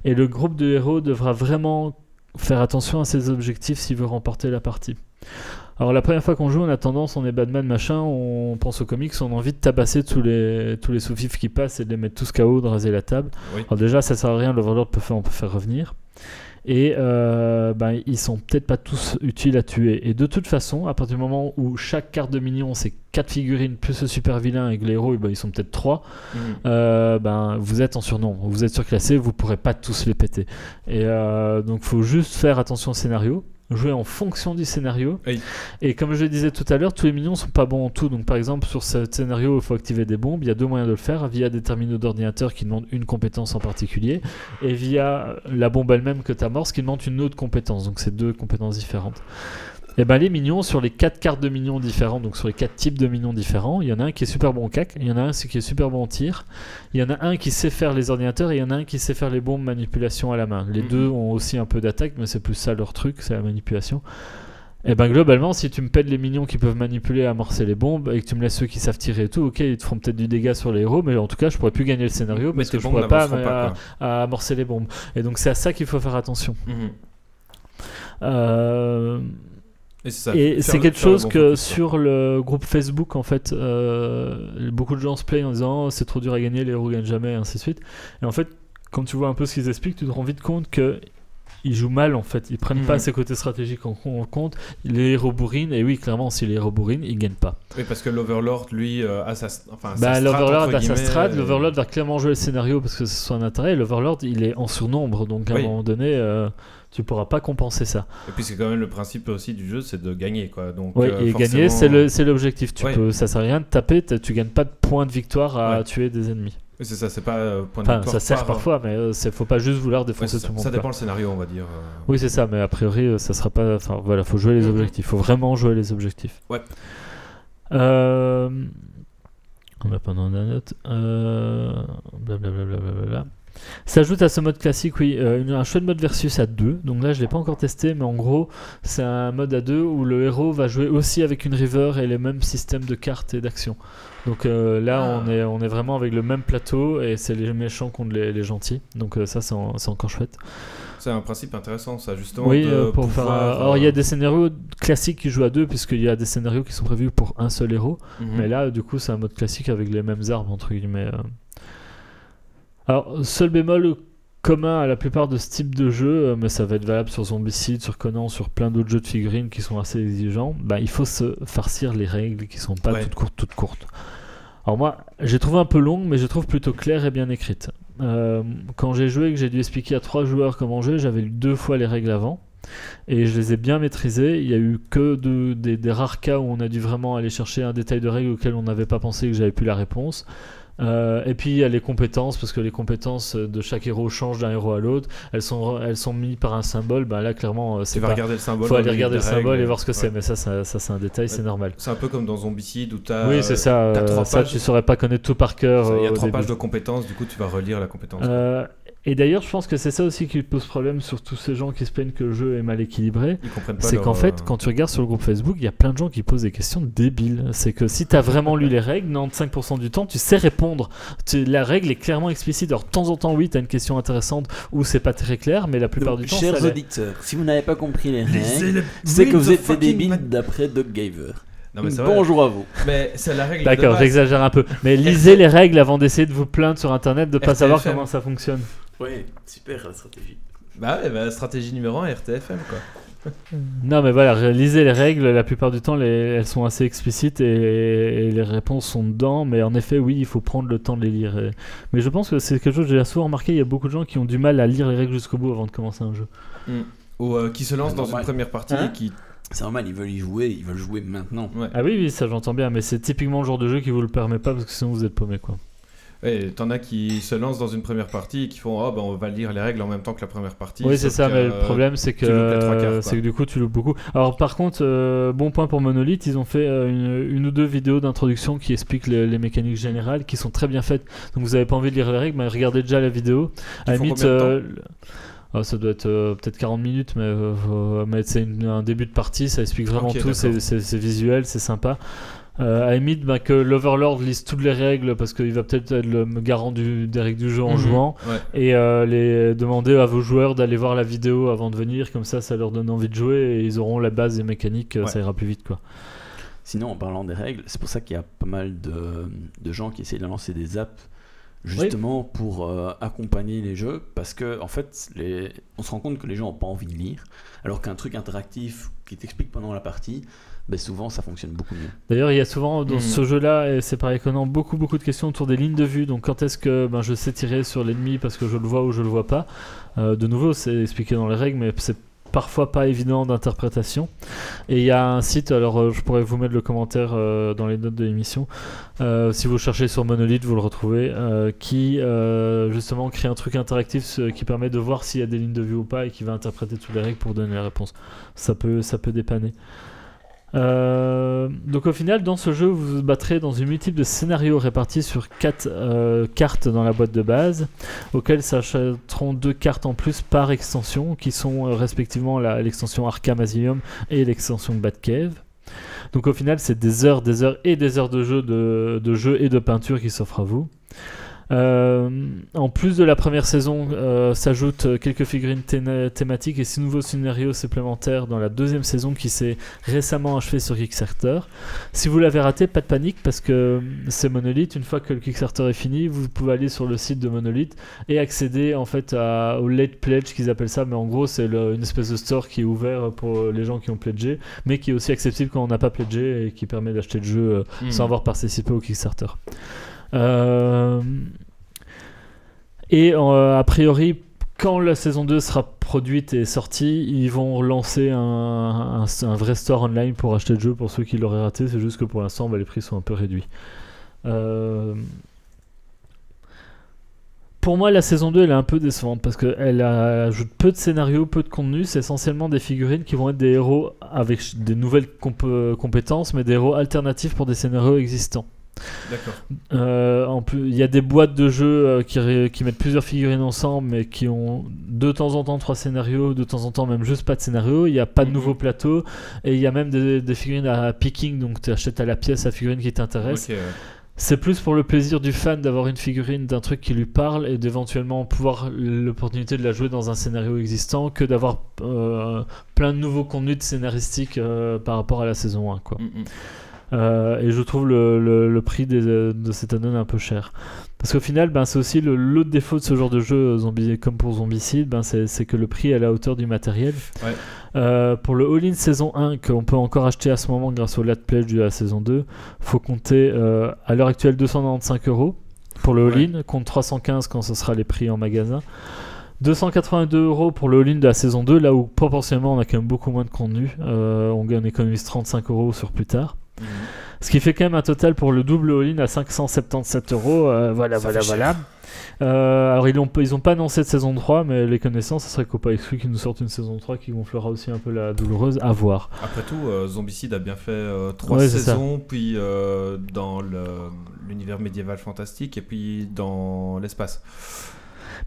et le groupe de héros devra vraiment faire attention à ses objectifs s'il veut remporter la partie. Alors la première fois qu'on joue, on a tendance, on est Batman machin, on pense aux comics, on a envie de tabasser tous les tous les sous-fifs qui passent et de les mettre tous KO, de raser la table. Oui. Alors déjà, ça sert à rien, l'Overlord peut faire, on peut faire revenir. Et euh, ben, ils sont peut-être pas tous utiles à tuer. Et de toute façon, à partir du moment où chaque carte de minion c'est 4 figurines plus le super vilain et que les héros eh ben, ils sont peut-être 3, Mhm. euh, ben, vous êtes en surnombre, vous êtes surclassé, vous pourrez pas tous les péter. Et euh, donc faut juste faire attention au scénario, jouer en fonction du scénario. Oui. Et comme je le disais tout à l'heure, tous les minions sont pas bons en tout. Donc par exemple sur ce scénario, il faut activer des bombes. Il y a deux moyens de le faire via des terminaux d'ordinateur qui demandent une compétence en particulier, et via la bombe elle-même que tu amorces qui demande une autre compétence. Donc c'est deux compétences différentes. Et ben les minions sur les quatre cartes de minions différentes, donc sur les quatre types de minions différents, il y en a un qui est super bon au cac, il y en a un qui est super bon en tir, il y en a un qui sait faire les ordinateurs et il y en a un qui sait faire les bombes manipulation à la main. Les Mhm. deux ont aussi un peu d'attaque, mais c'est plus ça leur truc, c'est la manipulation. Et ben globalement, si tu me pètes les minions qui peuvent manipuler et amorcer les bombes et que tu me laisses ceux qui savent tirer et tout, ok, ils te feront peut-être du dégât sur les héros, mais en tout cas, je pourrais plus gagner le scénario Mais parce que je pourrais pas, à, à amorcer les bombes. Et donc c'est à ça qu'il faut faire attention. Mhm. Euh, Et c'est quelque chose que sur le groupe Facebook, en fait, euh, beaucoup de gens se plaignent en disant oh, c'est trop dur à gagner, les héros gagnent jamais, et ainsi de suite. Et en fait, quand tu vois un peu ce qu'ils expliquent, tu te rends vite compte que ils jouent mal en fait. Ils prennent Mhm. pas ces côtés stratégiques en, compte. Les héros bourrinent, et oui, clairement, si les héros bourrinent, ils gagnent pas. Oui, parce que l'Overlord, lui, euh, a sa, enfin, Bah, L'Overlord a sa strat, l'Overlord va clairement jouer le scénario parce que c'est son intérêt. L'Overlord, il est en surnombre, donc à Oui. un moment donné, euh, tu pourras pas compenser ça. Et puis c'est quand même le principe aussi du jeu, c'est de gagner, quoi. Donc, Oui, euh, et forcément- gagner, c'est le- c'est l'objectif. Tu Ouais. peux, ça sert à rien de taper, tu gagnes pas de points de victoire à Ouais. tuer des ennemis. Oui, c'est ça, c'est pas euh, point de Enfin, victoire ça sert par- parfois, mais euh, faut pas juste vouloir défoncer tout le monde. ça dépend le scénario, on va dire. euh. Oui, c'est ça, mais a priori, euh, ça sera pas. Enfin, voilà, faut jouer les Mhm. objectifs. Faut vraiment jouer les objectifs. Ouais. Euh... On a pas dans la note. Euh... Blablabla. S'ajoute à ce mode classique, oui, euh, un chouette mode versus à 2. Donc là, je l'ai pas encore testé, mais en gros, c'est un mode à 2 où le héros va jouer aussi avec une river et les mêmes systèmes de cartes et d'actions. Donc euh, là, Ah. on, est, on est vraiment avec le même plateau et c'est les méchants contre les, les gentils. Donc euh, ça, c'est en- c'est encore chouette. C'est un principe intéressant, ça, justement. Oui, de pour faire. pouvoir, un- Alors, il y a des scénarios classiques qui jouent à deux, puisqu'il y a des scénarios qui sont prévus pour un seul héros. mhm. Mais là, du coup, c'est un mode classique avec les mêmes armes, entre guillemets. Alors, seul bémol commun à la plupart de ce type de jeu, euh, mais ça va être valable sur Zombicide, sur Conan, sur plein d'autres jeux de figurines qui sont assez exigeants, bah, il faut se farcir les règles qui sont pas Ouais. toutes courtes, toutes courtes. Alors moi, j'ai trouvé un peu longue, mais je trouve plutôt claire et bien écrite. Euh, quand j'ai joué et que j'ai dû expliquer à trois joueurs comment jouer, j'avais lu deux fois les règles avant. Et je les ai bien maîtrisées. Il y a eu que de- des, des rares cas où on a dû vraiment aller chercher un détail de règle auquel on n'avait pas pensé que j'avais plus la réponse. Euh, et puis il y a les compétences, parce que les compétences de chaque héros changent d'un héros à l'autre. Elles sont, elles sont mises par un symbole. Ben là, clairement, euh, Tu c'est vas pas. regarder le symbole. faut aller regarder le symbole et voir ce que c'est. Mais ça, ça, ça, c'est un détail, c'est normal. C'est un peu comme dans Zombicide où t'as. oui, c'est ça. euh, trois ça, pages. tu saurais pas connaître tout par cœur. Il y euh, a trois pages de compétences, du coup tu vas relire la compétence. Euh, et d'ailleurs, je pense que c'est ça aussi qui pose problème sur tous ces gens qui se plaignent que le jeu est mal équilibré. Ils comprennent pas. C'est leur, qu'en fait, euh, quand tu regardes sur le groupe Facebook, il y a plein de gens qui posent des questions débiles. C'est que si tu as vraiment lu les règles, 95% du temps, tu sais répondre. Tu- la règle est clairement explicite. Alors, de temps en temps, oui, tu as une question intéressante ou c'est pas très clair, mais la plupart Donc, du temps, chers auditeurs, si vous n'avez pas compris les règles, le- c'est read que vous the êtes des débiles d'après Doug Gaver. Non, mais c'est vrai. Bonjour à vous. Mais c'est la règle. de D'accord, base. j'exagère un peu. Mais lisez les règles avant d'essayer de vous plaindre sur internet de pas savoir comment ça fonctionne. Ouais, super la stratégie. Bah ouais, bah, stratégie numéro 1 RTFM quoi. Non, mais voilà, lisez les règles. La plupart du temps, les- elles sont assez explicites et, et les réponses sont dedans. Mais en effet, oui, il faut prendre le temps de les lire. Et- Mais je pense que c'est quelque chose que j'ai souvent remarqué. Il y a beaucoup de gens qui ont du mal à lire les règles jusqu'au bout avant de commencer un jeu. Ou euh, qui se lance dans une Normal. première partie Hein et qui. C'est normal, ils veulent y jouer, ils veulent jouer maintenant. Ouais. Ah oui, oui, ça j'entends bien. Mais c'est typiquement le genre de jeu qui vous le permet pas parce que sinon vous êtes paumé, quoi. Ouais, t'en as qui se lancent dans une première partie et qui font Oh, bah, on va lire les règles en même temps que la première partie. Oui, c'est ça, mais le euh, problème, c'est que, c'est que du coup, tu loupes beaucoup. Alors, par contre, euh, bon point pour Monolith, ils ont fait euh, une, une ou deux vidéos d'introduction qui expliquent les, les mécaniques générales, qui sont très bien faites. Donc, vous avez pas envie de lire les règles, mais regardez déjà la vidéo. À limite, ah, ça doit être euh, peut-être 40 minutes, mais, euh, mais c'est un début de partie, ça explique vraiment tout, c'est visuel, c'est sympa. Euh, à limite, bah, que l'Overlord lise toutes les règles parce qu'il va peut-être être le garant du, des règles du jeu en Mhm. jouant Ouais. et euh, les demander à vos joueurs d'aller voir la vidéo avant de venir, comme ça ça leur donne envie de jouer et ils auront la base des mécaniques, euh, Ouais. ça ira plus vite quoi. Sinon, en parlant des règles, c'est pour ça qu'il y a pas mal de, de gens qui essayent de lancer des apps justement pour euh, accompagner les jeux parce que en fait les... on se rend compte que les gens n'ont pas envie de lire alors qu'un truc interactif qui t'explique pendant la partie ben souvent ça fonctionne beaucoup mieux D'ailleurs, il y a souvent dans Mhm. ce jeu-là, et c'est pas étonnant, beaucoup beaucoup de questions autour des lignes de vue. Donc, quand est-ce que ben, je sais tirer sur l'ennemi parce que je le vois ou je le vois pas? Euh, De nouveau, c'est expliqué dans les règles, mais c'est parfois pas évident d'interprétation. Et il y a un site, alors euh, je pourrais vous mettre le commentaire euh, dans les notes de l'émission. Euh, si vous cherchez sur Monolith, vous le retrouvez, euh, qui euh, justement crée un truc interactif ce- qui permet de voir s'il y a des lignes de vue ou pas et qui va interpréter toutes les règles pour donner la réponse. Ça peut, ça peut dépanner. Euh, donc au final, dans ce jeu, vous vous battrez dans une multitude de scénarios répartis sur quatre euh, cartes dans la boîte de base, auxquelles s'achèteront deux cartes en plus par extension, qui sont euh, respectivement l'extension Arkham Asylum et l'extension Batcave. Donc au final, c'est des heures, des heures et des heures de jeu, de jeu et de peinture qui s'offrent à vous. Euh, en plus de la première saison, euh, s'ajoutent quelques figurines thé- thématiques et six nouveaux scénarios supplémentaires dans la deuxième saison qui s'est récemment achevé sur Kickstarter. Si vous l'avez raté, pas de panique parce que c'est Monolith. Une fois que le Kickstarter est fini, vous pouvez aller sur le site de Monolith et accéder en fait à- au late pledge qu'ils appellent ça. Mais en gros, c'est une espèce de store qui est ouvert pour les gens qui ont pledgé, mais qui est aussi accessible quand on n'a pas pledgé et qui permet d'acheter le jeu euh, Mhm. sans avoir participé au Kickstarter. Euh, Et euh, a priori, quand la saison 2 sera produite et sortie, ils vont lancer un, vrai store online pour acheter le jeu pour ceux qui l'auraient raté. C'est juste que pour l'instant, bah, les prix sont un peu réduits. Euh, Pour moi, la saison 2 elle est un peu décevante parce qu'elle ajoute peu de scénarios, peu de contenu. C'est essentiellement des figurines qui vont être des héros avec des nouvelles comp- compétences, mais des héros alternatifs pour des scénarios existants. D'accord. Euh, il y a des boîtes de jeux euh, qui, mettent plusieurs figurines ensemble, mais qui ont de temps en temps trois scénarios, de temps en temps même juste pas de scénario. Il n'y a pas de Mhm. nouveaux plateaux et il y a même des, des figurines à picking, donc tu achètes à la pièce la figurine qui t'intéresse. Ouais. C'est plus pour le plaisir du fan d'avoir une figurine d'un truc qui lui parle et d'éventuellement pouvoir l'opportunité de la jouer dans un scénario existant que d'avoir euh, plein de nouveaux contenus de scénaristiques euh, par rapport à la saison 1. Quoi. Mm, mm. Euh, et je trouve le, le- le prix des- de cette année un peu cher. Parce qu'au final, ben, c'est aussi l'autre défaut de ce genre de jeu, euh, zombie, comme pour Zombicide, ben, c'est que le prix est à la hauteur du matériel. Ouais. Euh, pour le All-in saison 1, qu'on peut encore acheter à ce moment grâce au late pledge de la saison 2, faut compter euh, à l'heure actuelle 295 euros pour le All-in, contre 315 quand ce sera les prix en magasin. 282 euros pour le all-in de la saison 2, là où proportionnellement on a quand même beaucoup moins de contenu. Euh, on, on économise 35 euros sur plus tard. Ce qui fait quand même un total pour le double all-in à 577 euros. Euh, voilà, Ça voilà, voilà. Euh, alors ils n'ont ils ont pas annoncé de saison 3, mais les connaissances, ce serait qu'on pas exclu qu'ils nous sortent une saison 3 qui gonflera aussi un peu la douloureuse. À voir. Après tout, euh, Zombicide a bien fait euh, trois Ouais, c'est ça. saisons, puis euh, dans l'univers médiéval fantastique, et puis dans l'espace.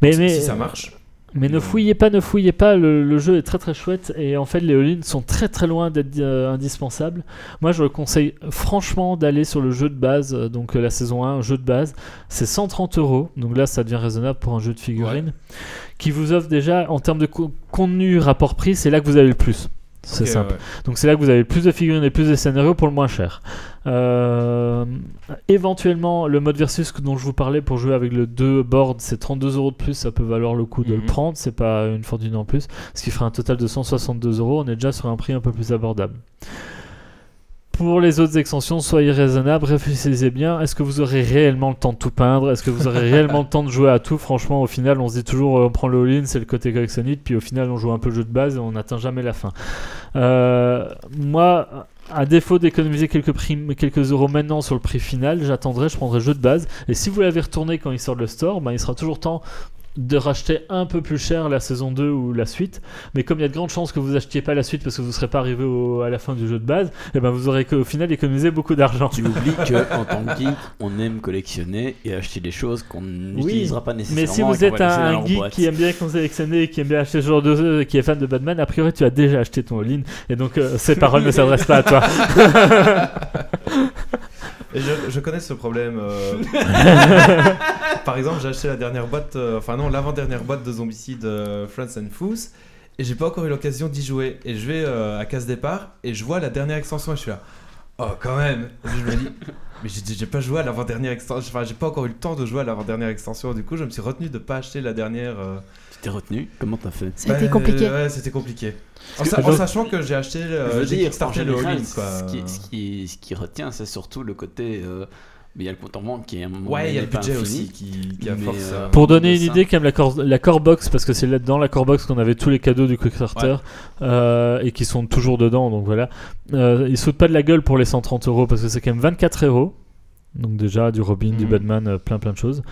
Mais, mais, si ça marche. Mais ne fouillez pas, ne fouillez pas, le, le jeu est très très chouette et en fait les all sont très très loin d'être euh, indispensables. Moi je conseille franchement d'aller sur le jeu de base, euh, donc euh, la saison 1, jeu de base, c'est 130 euros, donc là ça devient raisonnable pour un jeu de figurines, qui vous offre déjà en termes de co- contenu rapport prix, c'est là que vous avez le plus. C'est simple. ouais. Donc c'est là que vous avez plus de figurines et plus de scénarios pour le moins cher. Euh, éventuellement, le mode versus dont je vous parlais pour jouer avec le 2 board, c'est 32 euros de plus, ça peut valoir le coup de le Mhm. prendre, c'est pas une fortune en plus, ce qui ferait un total de 162 euros, on est déjà sur un prix un peu plus abordable. Pour les autres extensions, soyez raisonnable, réfléchissez bien. Est-ce que vous aurez réellement le temps de tout peindre? Est-ce que vous aurez réellement le temps de jouer à tout? Franchement, au final, on se dit toujours euh, on prend le all-in, c'est le côté collectionniste, puis au final, on joue un peu le jeu de base et on n'atteint jamais la fin. Euh, moi, à défaut d'économiser quelques euros maintenant sur le prix final, j'attendrai, je prendrai le jeu de base. Et si vous l'avez retourné quand il sort de le store, ben, il sera toujours temps de racheter un peu plus cher la saison 2 ou la suite. Mais comme il y a de grandes chances que vous achetiez pas la suite parce que vous ne serez pas arrivé au- à la fin du jeu de base, et ben vous aurez au final économisé beaucoup d'argent. Tu oublies qu'en tant que geek, on aime collectionner et acheter des choses qu'on n'utilisera pas nécessairement. Mais si vous êtes un, geek boîte. qui aime bien collectionner et qui aime bien acheter ce genre de jeu, qui est fan de Batman, a priori tu as déjà acheté ton all-in et donc euh, ces paroles ne s'adressent pas à toi. Et je, je connais ce problème. euh. Par exemple, j'ai acheté la dernière boîte, euh, enfin non, l'avant-dernière boîte de Zombicide euh, Friends and Fools, et j'ai pas encore eu l'occasion d'y jouer. Et je vais euh, à Casse Départ, et je vois la dernière extension, et je suis là. Oh, quand même Et je me dis, mais j'ai j'ai pas joué à l'avant-dernière extension, enfin, j'ai pas encore eu le temps de jouer à l'avant-dernière extension, du coup, je me suis retenu de pas acheter la dernière. euh, Tu t'es retenu? Comment t'as fait? Ça a été bah, compliqué. Ouais, c'était compliqué. En, sa- sachant que j'ai acheté, euh, j'ai kickstarté le quoi. Ce qui, ce, qui, ce qui retient, c'est surtout le côté. euh, mais il y a le compte en banque qui est un moment Ouais, il y a le budget infini. aussi qui, qui a mais, force. euh, Pour donner une idée, quand même la core, la core box, parce que c'est là dans la core box qu'on avait tous les cadeaux du Kickstarter euh, et qui sont toujours dedans, donc voilà. Euh, ils sautent pas de la gueule pour les 130 euros parce que c'est quand même 24 euros. Donc déjà du Robin, du Mhm. Batman, euh, plein plein de choses.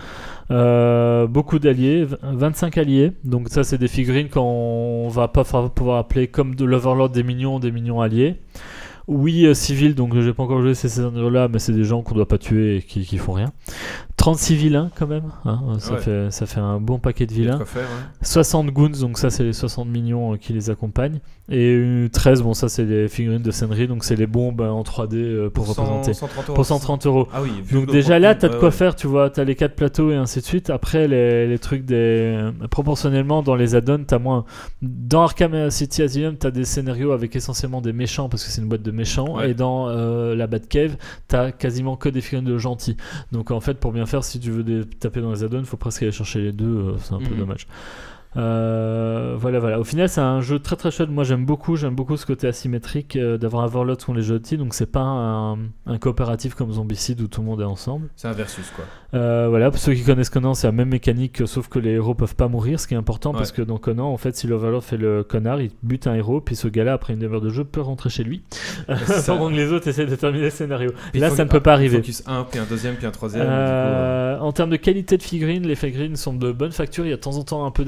Euh, beaucoup d'alliés, v- 25 alliés. Donc ça c'est des figurines qu'on va pas pouvoir appeler comme de l'Overlord des mignons, des mignons alliés. Oui, euh, civil, donc j'ai pas encore joué ces scénarios-là, mais c'est des gens qu'on doit pas tuer et qui, qui font rien. 36 vilains quand même, hein, ça, Ouais. fait, ça fait un bon paquet de vilains. quoi faire, ouais. 60 goons, donc ça c'est les 60 millions euh, qui les accompagnent. Et euh, 13, bon ça c'est les figurines de scénerie, donc c'est les bombes euh, en 3D euh, pour, représenter. 130 euros. Pour 130 euros. Ah oui, Donc déjà là, t'as de quoi ouais. faire, tu vois, t'as les quatre plateaux et ainsi de suite. Après, les, les trucs des... euh, Proportionnellement, dans les add-ons, t'as moins... Dans Arkham City Asylum, t'as des scénarios avec essentiellement des méchants, parce que c'est une boîte de méchants. Et dans euh, la Batcave, t'as quasiment que des figurines de gentils. Donc en fait, pour bien faire, si tu veux des- taper dans les add-ons, faut presque aller chercher les deux, euh, c'est un peu Mhm. dommage. Euh, voilà, voilà. Au final, c'est un jeu très très chouette. Moi, j'aime beaucoup, j'aime beaucoup ce côté asymétrique euh, d'avoir un Warlord contre les gentils. Donc, c'est pas un, un coopératif comme Zombicide où tout le monde est ensemble. C'est un versus quoi. Euh, voilà, pour ceux qui connaissent Conan, c'est la même mécanique, sauf que les héros peuvent pas mourir, ce qui est important parce que dans Conan, en fait, si l'Overlord fait le connard, il bute un héros, puis ce gars-là, après une demi-heure de jeu, peut rentrer chez lui, pendant que les autres essaient de terminer le scénario. Puis Là, ça ne peut pas arriver. Focus 1, puis un deuxième, puis un troisième. coup, en termes de qualité de figurines, les figurines sont de bonne facture. Il y a de temps en temps un peu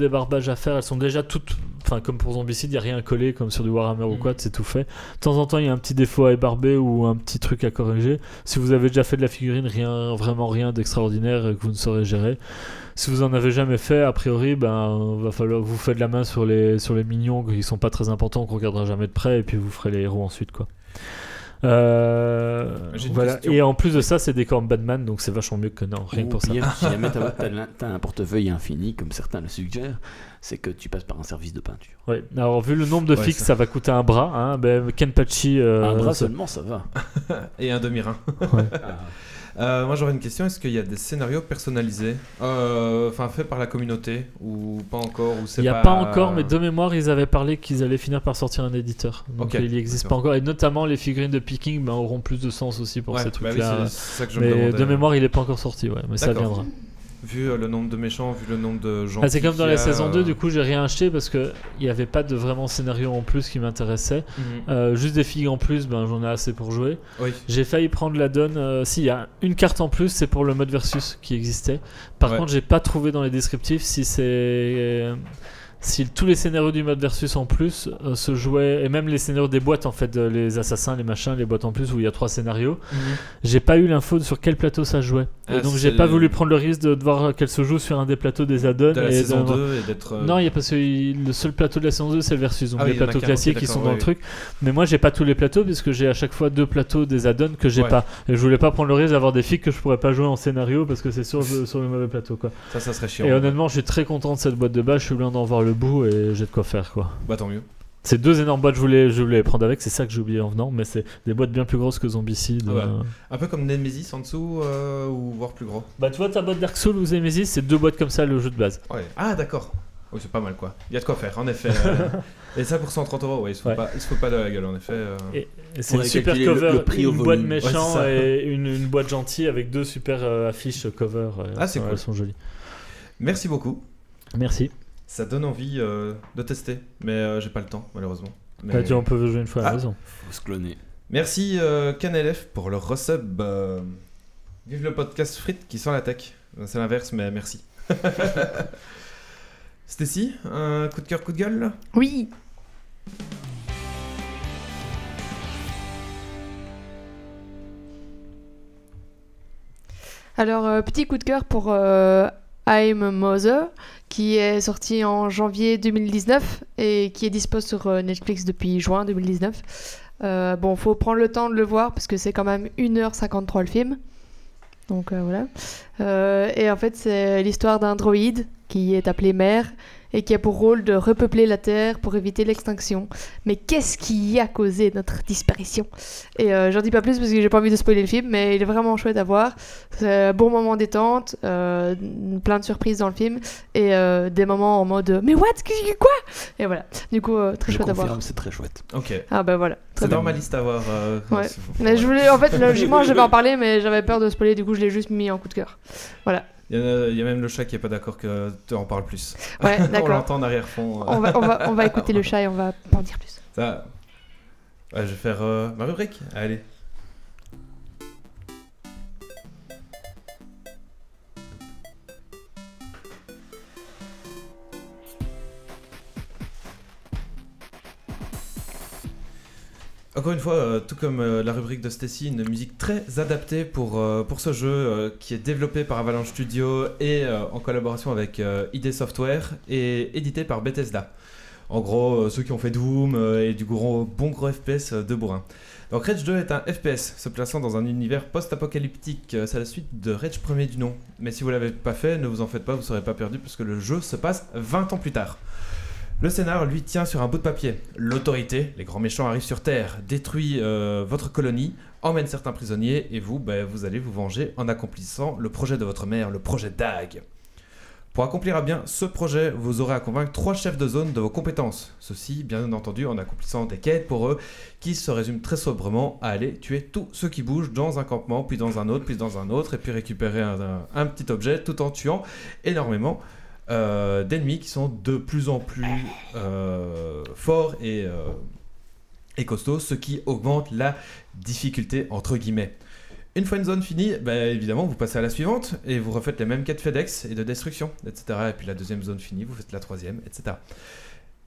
à faire. Elles sont déjà toutes, enfin comme pour Zombicide, il n'y a rien collé comme sur du Warhammer ou Mhm. quoi, c'est tout fait. De temps en temps, il y a un petit défaut à ébarber ou un petit truc à corriger. Si vous avez déjà fait de la figurine, rien, vraiment rien d'extraordinaire que vous ne saurez gérer. Si vous en avez jamais fait, a priori, ben va falloir vous faites la main sur les sur les mignons qui sont pas très importants, qu'on regardera jamais de près, et puis vous ferez les héros ensuite quoi. Euh, voilà. Et en plus de ça, c'est des corps Batman, donc c'est vachement mieux que non, rien que Ou pour ça. si jamais t'as t'as l'un- t'as un portefeuille infini, comme certains le suggèrent, c'est que tu passes par un service de peinture. Ouais. Alors vu le nombre de Ouais, fixes, ça. ça. va coûter un bras. Hein. Ben, Kenpachi, euh, un bras seulement, ça va. Et un demi-rein. ouais. Euh, moi j'aurais une question est-ce qu'il y a des scénarios personnalisés Euh, Enfin, faits par la communauté Ou pas encore ou Il n'y a pas... encore, mais de mémoire, ils avaient parlé qu'ils allaient finir par sortir un éditeur. Donc Ok, il n'existe pas encore. Et notamment, les figurines de picking ben, auront plus de sens aussi pour Ouais, ces bah oui, trucs-là. mais de mémoire, il n'est pas encore sorti, ouais. Mais ça viendra. Vu euh, le nombre de méchants, vu le nombre de gens. Ah, c'est comme dans la saison euh, 2, du coup, j'ai rien acheté parce qu'il n'y avait pas de vraiment scénario en plus qui m'intéressait. Mhm. Euh, juste des filles en plus, ben, j'en ai assez pour jouer. Oui. J'ai failli prendre la donne. euh, si, il y a une carte en plus, c'est pour le mode versus qui existait. Par Ouais. contre, j'ai pas trouvé dans les descriptifs si c'est. Si tous les scénarios du mode versus en plus euh, se jouaient, et même les scénarios des boîtes en fait, euh, les assassins, les machins, les boîtes en plus où il y a trois scénarios, Mhm. j'ai pas eu l'info sur quel plateau ça jouait. Ah, et donc c'est j'ai pas le- voulu prendre le risque de devoir qu'elle se joue sur un des plateaux des add-ons. De la et saison de- 2 et d'être. euh, non, il y a parce que le seul plateau de la saison 2 c'est le versus, donc Ah les plateaux classiques qui sont dans le truc. Mais moi j'ai pas tous les plateaux puisque j'ai à chaque fois deux plateaux des add-ons que j'ai Ouais. pas. Et je voulais pas prendre le risque d'avoir des filles que je pourrais pas jouer en scénario parce que c'est sur, le- sur le mauvais plateau quoi. Ça, ça serait chiant. Et honnêtement, je suis très content de cette boîte de base, je suis bien d'en voir le bout et j'ai de quoi faire quoi. Bah tant mieux. C'est deux énormes boîtes, je voulais, je voulais les prendre avec, c'est ça que j'ai oublié en venant, mais c'est des boîtes bien plus grosses que Zombicide. Ah ouais. euh. Un peu comme Nemesis en dessous, euh, ou voire plus gros. Bah, tu vois, ta boîte Dark Souls ou Nemesis, c'est deux boîtes comme ça, le jeu de base. Ouais. Ah, d'accord. Oui, c'est pas mal quoi. Il y a de quoi faire, en effet. euh. Et ça pour 130 euros, ouais, il se fout Ouais. pas, il se fout pas de la gueule, en effet. euh. Et, et c'est une super le- cover, le prix une boîte. Ouais, méchant et une, une boîte gentille avec deux super euh, affiches cover. euh, Ah, c'est cool. Elles sont jolies. Merci beaucoup. Merci. Ça donne envie euh, de tester, mais euh, j'ai pas le temps, malheureusement. Mais- Bah, tu on peut jouer une fois à la Ah. maison. Faut se cloner. Merci euh, CanLF pour le resub. euh, Vive le podcast Frites qui sent la tech. C'est l'inverse, mais merci. Stacy, un coup de cœur, coup de gueule? Oui. Alors, euh, petit coup de cœur pour euh, I'm a Mother, qui est sorti en janvier 2019 et qui est dispo sur euh, Netflix depuis juin 2019. Euh, bon, faut prendre le temps de le voir parce que c'est quand même 1h53 le film. Donc euh, voilà. Euh, et en fait, c'est l'histoire d'un droïde qui est appelé Mère et qui a pour rôle de repeupler la Terre pour éviter l'extinction. Mais qu'est-ce qui a causé notre disparition? Et euh, j'en dis pas plus parce que j'ai pas envie de spoiler le film, mais il est vraiment chouette à voir. C'est un bon moment détente, euh, plein de surprises dans le film et euh, des moments en mode mais what? Quoi? Et voilà. Du coup, euh, très Je chouette à voir. confirme, c'est très chouette. Ok. Ah bah voilà. Très C'est bien. dans ma liste à voir. euh, Ouais. c'est- Mais je voulais, en fait, logiquement, je vais en parler, mais j'avais peur de spoiler, du coup, je l'ai juste mis en coup de cœur. Il y, en a- il y a même le chat qui est pas d'accord que tu en parles plus. Ouais, on l'entend en arrière-fond. euh. On va, on, va, on va écouter le chat et on va pas en dire plus. Ça. Ouais, je vais faire euh, ma rubrique. Allez. Encore une fois, euh, tout comme euh, la rubrique de Stacy, une musique très adaptée pour, euh, ce jeu qui est développé par Avalanche Studio et en collaboration avec ID Software et édité par Bethesda. En gros, ceux qui ont fait Doom et du gros, bon gros FPS de bourrin. Donc Rage 2 est un FPS se plaçant dans un univers post-apocalyptique. C'est la suite de Rage premier du nom. Mais si vous l'avez pas fait, ne vous en faites pas, vous serez pas perdu parce que le jeu se passe 20 ans plus tard. Le scénar, lui, tient sur un bout de papier. L'autorité, les grands méchants arrivent sur Terre, détruit euh, votre colonie, emmène certains prisonniers, et vous, ben, vous allez vous venger en accomplissant le projet de votre mère, le projet DAG. Pour accomplir à bien ce projet, vous aurez à convaincre trois chefs de zone de vos compétences. Ceci, bien entendu, en accomplissant des quêtes pour eux, qui se résument très sobrement à aller tuer tous ceux qui bougent dans un campement, puis dans un autre, puis dans un autre, et puis récupérer un petit objet, tout en tuant énormément euh, d'ennemis qui sont de plus en plus euh, forts et, euh, et costauds, ce qui augmente la difficulté entre guillemets. Une fois une zone finie, bah, évidemment, vous passez à la suivante et vous refaites les mêmes quêtes FedEx et de destruction, etc. Et puis la deuxième zone finie, vous faites la troisième, etc.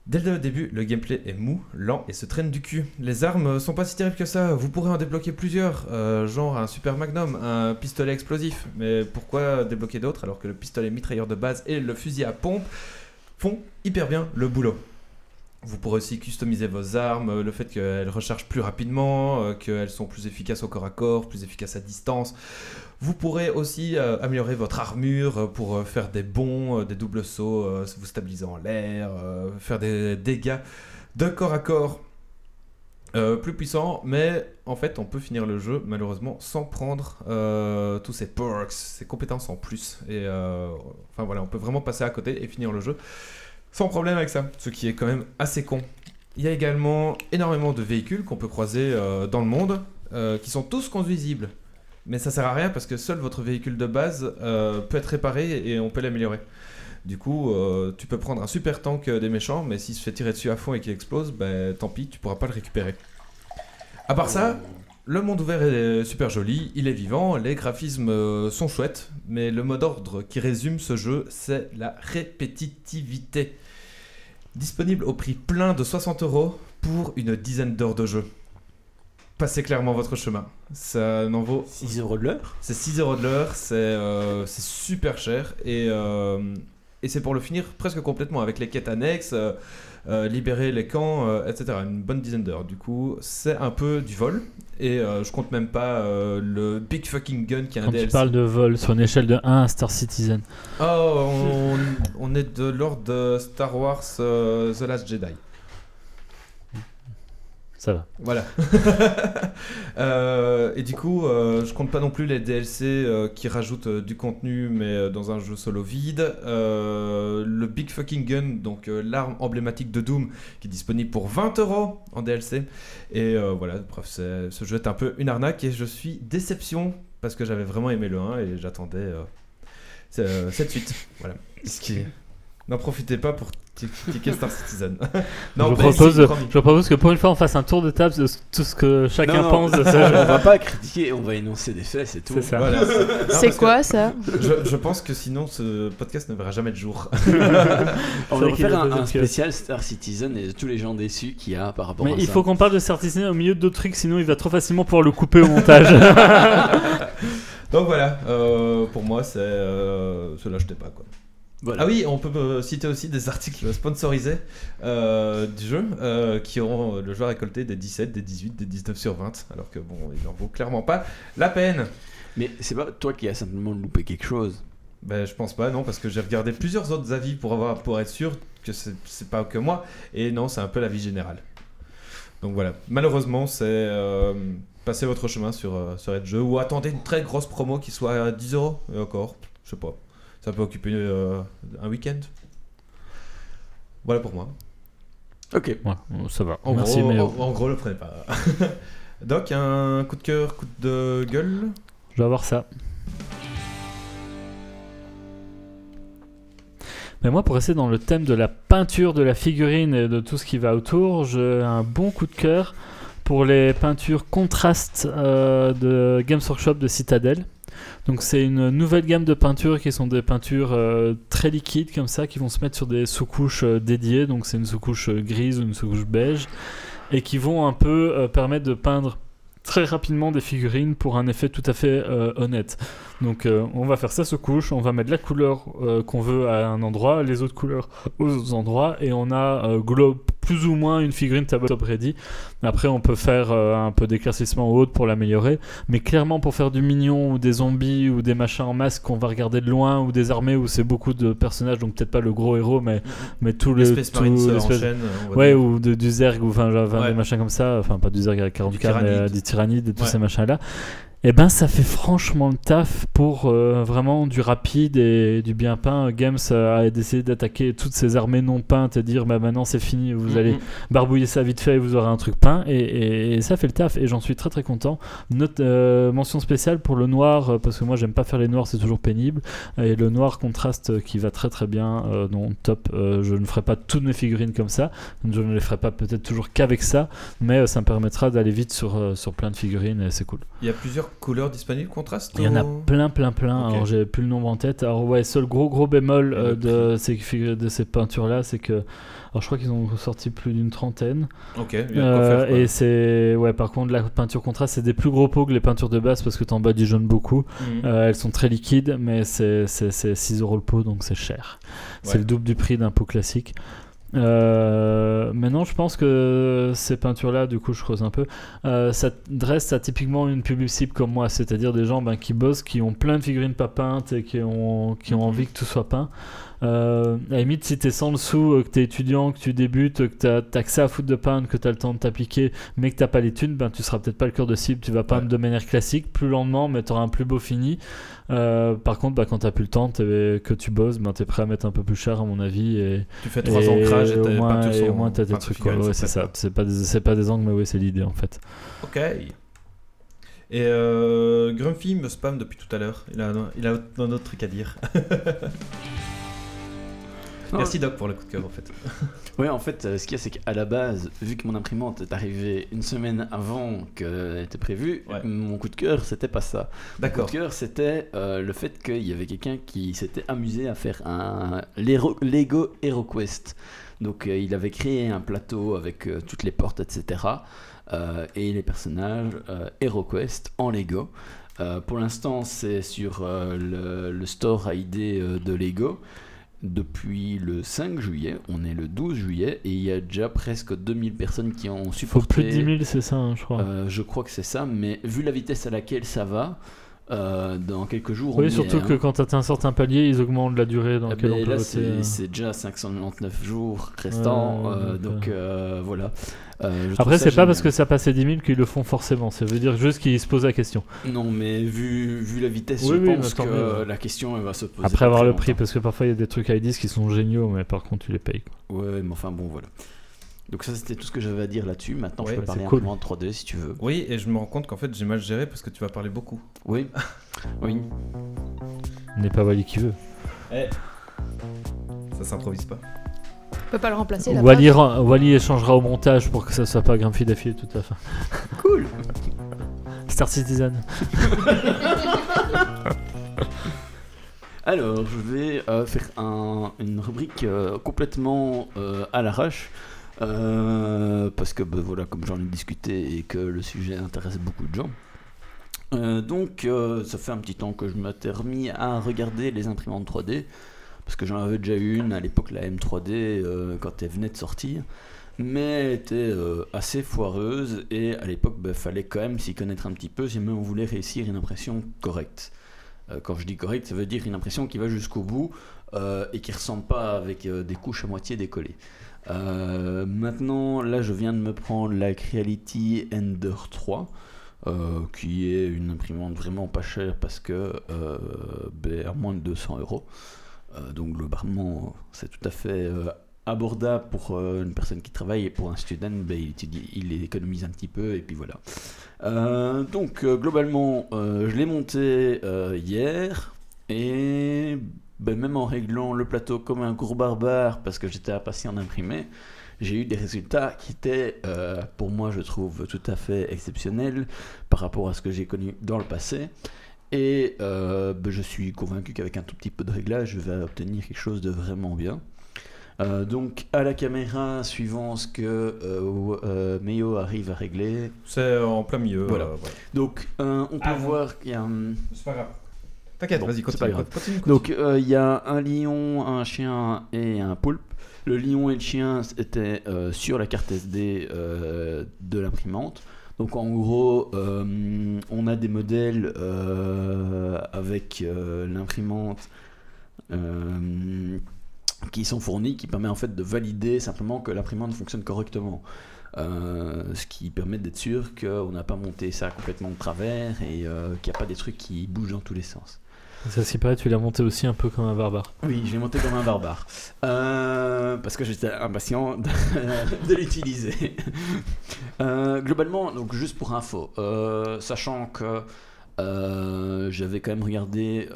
Dès le début, le gameplay est mou, lent et se traîne du cul. Les armes sont pas si terribles que ça, vous pourrez en débloquer plusieurs, euh, genre un super magnum, un pistolet explosif. Mais pourquoi débloquer d'autres alors que le pistolet mitrailleur de base et le fusil à pompe font hyper bien le boulot? Vous pourrez aussi customiser vos armes, euh, le fait qu'elles rechargent plus rapidement, euh, qu'elles sont plus efficaces au corps à corps, plus efficaces à distance. Vous pourrez aussi euh, améliorer votre armure euh, pour euh, faire des bonds, des doubles sauts, vous stabiliser en l'air, faire des dégâts de corps à corps plus puissants. Mais en fait, on peut finir le jeu malheureusement sans prendre tous ces perks, ces compétences en plus. Et enfin voilà, on peut vraiment passer à côté et finir le jeu sans problème avec ça, ce qui est quand même assez con. Il y a également énormément de véhicules qu'on peut croiser dans le monde, qui sont tous conduisibles. Mais ça sert à rien parce que seul votre véhicule de base euh, peut être réparé et on peut l'améliorer. Du coup, euh, tu peux prendre un super tank des méchants, mais s'il se fait tirer dessus à fond et qu'il explose, ben tant pis, tu pourras pas le récupérer. À part ça, le monde ouvert est super joli, il est vivant, les graphismes euh, sont chouettes, mais le mot d'ordre qui résume ce jeu, c'est la répétitivité. Disponible au prix plein de 60 euros pour une dizaine d'heures de jeu. Passez clairement votre chemin. Ça n'en vaut 6 euros de l'heure c'est 6 euros de l'heure, c'est euh, c'est super cher et, euh, et c'est pour le finir presque complètement avec les quêtes annexes, euh, euh, libérer les camps, euh, etc. Une bonne dizaine d'heures. Du coup, c'est un peu du vol et euh, je compte même pas euh, le Big Fucking Gun qui est un Quand tu DLC. parles de vol sur une échelle de 1 à Star Citizen. Oh, on, on est de l'ordre de Star Wars euh, The Last Jedi. Ça va. Voilà. Euh, et du coup, euh, je compte pas non plus les DLC euh, qui rajoutent du contenu, mais dans un jeu solo vide. Le Big Fucking Gun, donc l'arme emblématique de Doom, qui est disponible pour 20 euros en DLC. Et voilà, bref, ce jeu est un peu une arnaque et je suis déception parce que j'avais vraiment aimé le 1 et j'attendais cette suite. Voilà. Ce qui... N'en profitez pas pour t- cliquer Star Citizen. je, mais propose, je propose que pour une fois, on fasse un tour de table de tout ce que chacun Non, non. pense de ce on va pas critiquer, on va énoncer des faits, c'est tout. C'est c'est- quoi ça je, je pense que sinon ce podcast ne verra jamais le jour. On va faire un, spécial Star Citizen et tous les gens déçus qu'il y a par rapport Mais à il ça. faut qu'on parle de Certicine au milieu d'autres trucs, sinon il va trop facilement pouvoir le couper au montage. Donc voilà, euh, pour moi c'est euh, se l'acheter pas quoi. Voilà. Ah oui, on peut euh, citer aussi des articles sponsorisés euh, du jeu euh, qui auront le joueur récolté des 17, des 18, des 19 sur 20, alors que bon, il n'en vaut clairement pas la peine. Mais c'est pas toi qui as simplement loupé quelque chose. Ben, je pense pas, non, parce que j'ai regardé plusieurs autres avis pour, avoir, pour être sûr que c'est pas que moi, et non, c'est un peu l'avis général. Donc voilà, malheureusement, c'est euh, passez votre chemin sur, sur Red Jeu ou attendez une très grosse promo qui soit à 10 euros, et encore, je sais pas. Ça peut occuper euh, un week-end? Voilà pour moi. Ok. Ouais, ça va. En, Merci, gros, mais en, en gros, le prenez pas. Doc, un coup de cœur, coup de gueule? Je vais avoir ça. Mais moi, pour rester dans le thème de la peinture de la figurine et de tout ce qui va autour, j'ai un bon coup de cœur pour les peintures contrastes euh, de Games Workshop de Citadel. Donc c'est une nouvelle gamme de peintures qui sont des peintures euh, très liquides comme ça, qui vont se mettre sur des sous-couches euh, dédiées. Donc c'est une sous-couche euh, grise ou une sous-couche beige, et qui vont un peu permettre de peindre très rapidement des figurines pour un effet tout à fait honnête. Donc euh, on va faire ça sous couche, on va mettre la couleur euh, qu'on veut à un endroit, les autres couleurs aux autres endroits, et on a euh, glo- plus ou moins une figurine tabletop ready. Après on peut faire un peu d'éclaircissement haute pour l'améliorer, mais clairement pour faire du mignon ou des zombies ou des machins en masque qu'on va regarder de loin ou des armées où c'est beaucoup de personnages, donc peut-être pas le gros héros, mais, mais tout le... Tout se enchaîne. Ouais, ou de- du Zerg, ou enfin, Ouais. des machins comme ça, enfin pas du Zerg avec 40k, mais tyrannide. euh, du tyrannide et tous Ouais. ces machins-là. Et ben ça fait franchement le taf pour euh, vraiment du rapide et du bien peint. Games euh, a décidé d'attaquer toutes ces armées non peintes et dire bah maintenant c'est fini, vous Mhm. allez barbouiller ça vite fait et vous aurez un truc peint. Et, et- et ça fait le taf et j'en suis très très content. Note, euh, mention spéciale pour le noir euh, parce que moi j'aime pas faire les noirs, c'est toujours pénible. Et le noir contraste qui va très très bien, euh, non top. Je ne ferai pas toutes mes figurines comme ça. Je ne les ferai pas peut-être toujours qu'avec ça, mais ça me permettra d'aller vite sur, sur plein de figurines et c'est cool. Il y a plusieurs couleurs disponibles, contraste Il y en a plein, plein, plein. Alors j'ai plus le nombre en tête. Alors ouais, seul gros, gros bémol euh, de ces, figu- de ces peintures-là, c'est que. Alors je crois qu'ils ont sorti plus d'une trentaine. Ok, il y a de quoi Euh, faire, quoi. et c'est. Ouais, par contre, la peinture contraste, c'est des plus gros pots que les peintures de base parce que t'en badigeonnes beaucoup. Mhm. Euh, elles sont très liquides, mais c'est c'est- c'est 6 euros le pot, donc c'est cher. C'est le double du prix d'un pot classique. Euh, maintenant, je pense que ces peintures-là, du coup, je creuse un peu, euh, ça dresse à typiquement une public cible comme moi, c'est-à-dire des gens ben, qui bossent, qui ont plein de figurines pas peintes et qui ont, qui ont Mhm. envie que tout soit peint. Euh, à la limite, si t'es sans le sou, euh, que t'es étudiant, que tu débutes, que t'as t'as que ça à foutre de peindre, que t'as le temps de t'appliquer, mais que t'as pas les thunes, ben, tu seras peut-être pas le cœur de cible. Tu vas peindre Ouais. de manière classique, plus lentement, mais t'auras un plus beau fini. Euh, par contre, bah, quand t'as plus le temps, que tu bosses, ben, t'es prêt à mettre un peu plus cher, à mon avis. Et, Tu fais trois ancrages et au moins, et sont au moins t'as des trucs. quoi. Ouais, c'est ça. pas. C'est pas, des- c'est pas des angles, mais oui, c'est l'idée en fait. Ok. Et euh, Grumpy me spam depuis tout à l'heure. Il a, il a un autre truc à dire. Non, Merci Doc pour le coup de cœur en fait. Ouais, en fait, euh, ce qu'il y a, c'est qu'à la base, vu que mon imprimante est arrivée une semaine avant qu'elle était prévue, Ouais. mon coup de cœur, c'était pas ça. Mon coup D'accord. de cœur, c'était euh, le fait qu'il y avait quelqu'un qui s'était amusé à faire un Lego HeroQuest. Donc, euh, il avait créé un plateau avec toutes les portes, etc. et les personnages HeroQuest en Lego. Pour l'instant, c'est sur le, le store ID euh, de Lego depuis le 5 juillet. On est le 12 juillet et il y a déjà presque 2000 personnes qui ont Faut supporté. plus de 10 000, c'est ça, hein, je crois. Euh, je crois que c'est ça, mais vu la vitesse à laquelle ça va, Euh, dans quelques jours. Oui, surtout est, que hein. quand tu atteins un certain palier, ils augmentent la durée dans Ah laquelle on peut là, voter. c'est déjà 599 jours restants, Ouais, euh, donc, euh, voilà. Euh, Après, c'est pas parce que ça passe à 10 000 qu'ils le font forcément. Ça veut dire juste qu'ils se posent la question. Non, mais vu, vu la vitesse, Oui, je oui, pense que mieux, la question elle va se poser. Après avoir le prix, longtemps. parce que parfois il y a des trucs à 10 qui sont géniaux, mais par contre tu les payes. quoi. Ouais, mais enfin bon, voilà. Donc ça, c'était tout ce que j'avais à dire là-dessus. Maintenant, Ouais, je peux parler un peu en 3D si tu veux. Oui, et je me rends compte qu'en fait j'ai mal géré parce que tu vas parler beaucoup. Oui. oui. N'est pas Wally qui veut. Ça s'improvise pas. On peut pas le remplacer là Wally, Wally échangera au montage pour que ça soit pas Grumpy d'affilée toute la fin. Cool. Star Citizen. Alors, je vais euh, faire un- une rubrique euh, complètement euh, à l'arrache. Euh, parce que, ben, voilà, comme j'en ai discuté et que le sujet intéresse beaucoup de gens. Euh, donc, euh, ça fait un petit temps que je m'étais remis à regarder les imprimantes 3D. Parce que j'en avais déjà eu une à l'époque, la M3D, euh, quand elle venait de sortir. Mais elle était assez foireuse et à l'époque, il fallait quand même s'y connaître un petit peu si même on voulait réussir une impression correcte. Quand je dis correcte, ça veut dire une impression qui va jusqu'au bout et qui ressemble pas avec des couches à moitié décollées. Euh, maintenant, là, je viens de me prendre la Creality Ender 3. euh, qui est une imprimante vraiment pas chère parce que euh, ben, à moins de 200 euros. Donc globalement, c'est tout à fait abordable pour une personne qui travaille et pour un student, ben, il, il économise un petit peu et puis voilà. Donc globalement, je l'ai monté hier et ben, même en réglant le plateau comme un gros barbare parce que j'étais impatient d'imprimer, j'ai eu des résultats qui étaient, euh, pour moi, je trouve tout à fait exceptionnels par rapport à ce que j'ai connu dans le passé. Et euh, ben, je suis convaincu qu'avec un tout petit peu de réglage, je vais obtenir quelque chose de vraiment bien. Euh, donc à la caméra, suivant ce que euh, euh, arrive à régler. C'est en plein milieu. Voilà. euh. Donc euh, on peut Ah, voir qu'il y a un... C'est pas grave. T'inquiète, Bon, vas-y, continue. Donc euh, il y a un lion, un chien et un poulpe. Le lion et le chien étaient euh, sur la carte SD euh, de l'imprimante. Donc en gros, on a des modèles avec l'imprimante qui sont fournis, qui permet en fait de valider simplement que l'imprimante fonctionne correctement. Euh, ce qui permet d'être sûr qu'on n'a pas monté ça complètement de travers et euh, qu'il n'y a pas des trucs qui bougent dans tous les sens. Ça s'y paraît, tu l'as monté aussi un peu comme un barbare. Oui, je l'ai monté comme un barbare. Euh, parce que j'étais impatient de, l'utiliser. Euh, globalement, donc juste pour info, euh, sachant que j'avais quand même regardé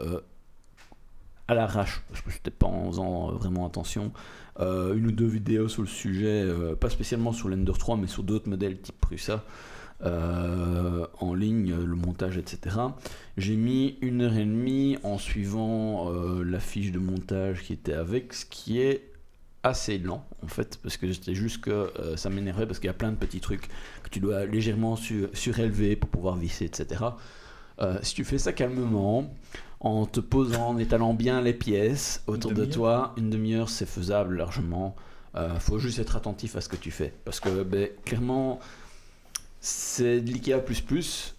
à l'arrache, parce que j'étais pas en faisant vraiment attention, une ou deux vidéos sur le sujet, pas spécialement sur l'Ender 3, mais sur d'autres modèles type Prusa. Euh, en ligne, le montage, etc. J'ai mis une heure et demie en suivant euh, la fiche de montage qui était avec, ce qui est assez lent en fait, parce que c'était juste que euh, ça m'énervait parce qu'il y a plein de petits trucs que tu dois légèrement su- surélever pour pouvoir visser, etc. Si tu fais ça calmement, en te posant, en étalant bien les pièces autour de toi, une demi-heure c'est faisable largement. Faut juste être attentif à ce que tu fais. Parce que ben, clairement, c'est de l'IKEA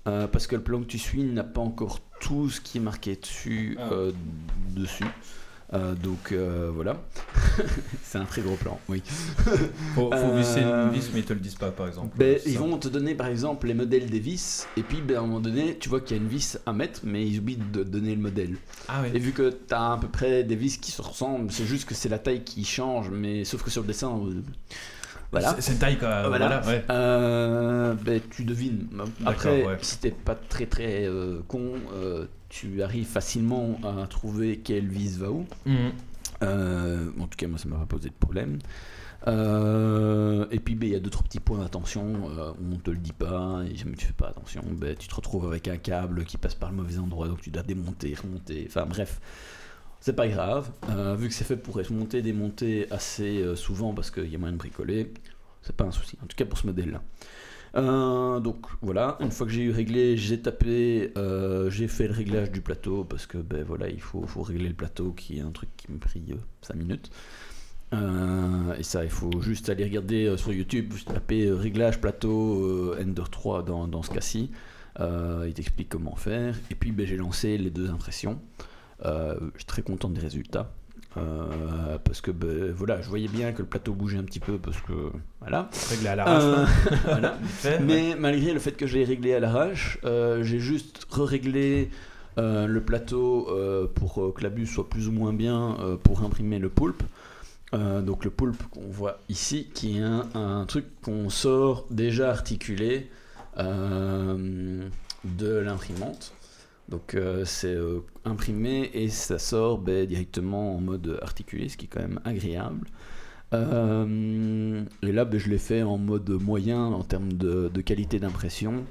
euh, parce que le plan que tu suis n'a pas encore tout ce qui est marqué dessus. Ah. euh, dessus. Euh, donc euh, voilà. c'est un très gros plan, oui. Faut, faut visser une vis, mais ils te le disent pas, par exemple. Ben, ils vont te donner par exemple les modèles des vis, et puis ben, à un moment donné, tu vois qu'il y a une vis à mettre, mais ils oublient de donner le modèle. Ah oui. Et vu que tu as à peu près des vis qui se ressemblent, c'est juste que c'est la taille qui change, mais sauf que sur le dessin, voilà. C'est- une taille, quoi. Voilà. Voilà, ouais. Euh, ben, tu devines. Après, ouais. si t'es pas très très euh, con, euh, tu arrives facilement à trouver quelle vis va où. Mhm. Euh, en tout cas, moi, ça m'a pas posé de problème. Euh, et puis, ben, il y a d'autres petits points d'attention euh, on te le dit pas, et jamais tu fais pas attention, ben, tu te retrouves avec un câble qui passe par le mauvais endroit, donc tu dois démonter, remonter. Enfin, bref, c'est pas grave. Euh, vu que c'est fait pour être monté, démonté assez euh, souvent parce qu'il y a moyen de bricoler, c'est pas un souci. En tout cas, pour ce modèle-là. Euh, donc voilà, une fois que j'ai eu réglé, j'ai tapé, j'ai fait le réglage du plateau parce que ben voilà, il faut, faut régler le plateau qui est un truc qui me pris 5 minutes. Et ça, il faut juste aller regarder sur YouTube, juste taper réglage plateau Ender 3 dans, dans ce cas-ci. Il t'explique comment faire. Et puis ben, j'ai lancé les deux impressions. Euh, je suis très content des résultats. Euh, parce que ben, voilà, je voyais bien que le plateau bougeait un petit peu parce que voilà. Réglé à l'arrache. Euh, voilà. Mais malgré le fait que j'ai réglé à l'arrache, euh, j'ai juste re-réglé le plateau pour que la buse soit plus ou moins bien pour imprimer le poulpe. Donc le poulpe qu'on voit ici, qui est un, un truc qu'on sort déjà articulé de l'imprimante. Donc euh, c'est euh, imprimé et ça sort ben, directement en mode articulé, ce qui est quand même agréable. Euh, et là, ben, je l'ai fait en mode moyen en termes de, de qualité d'impression.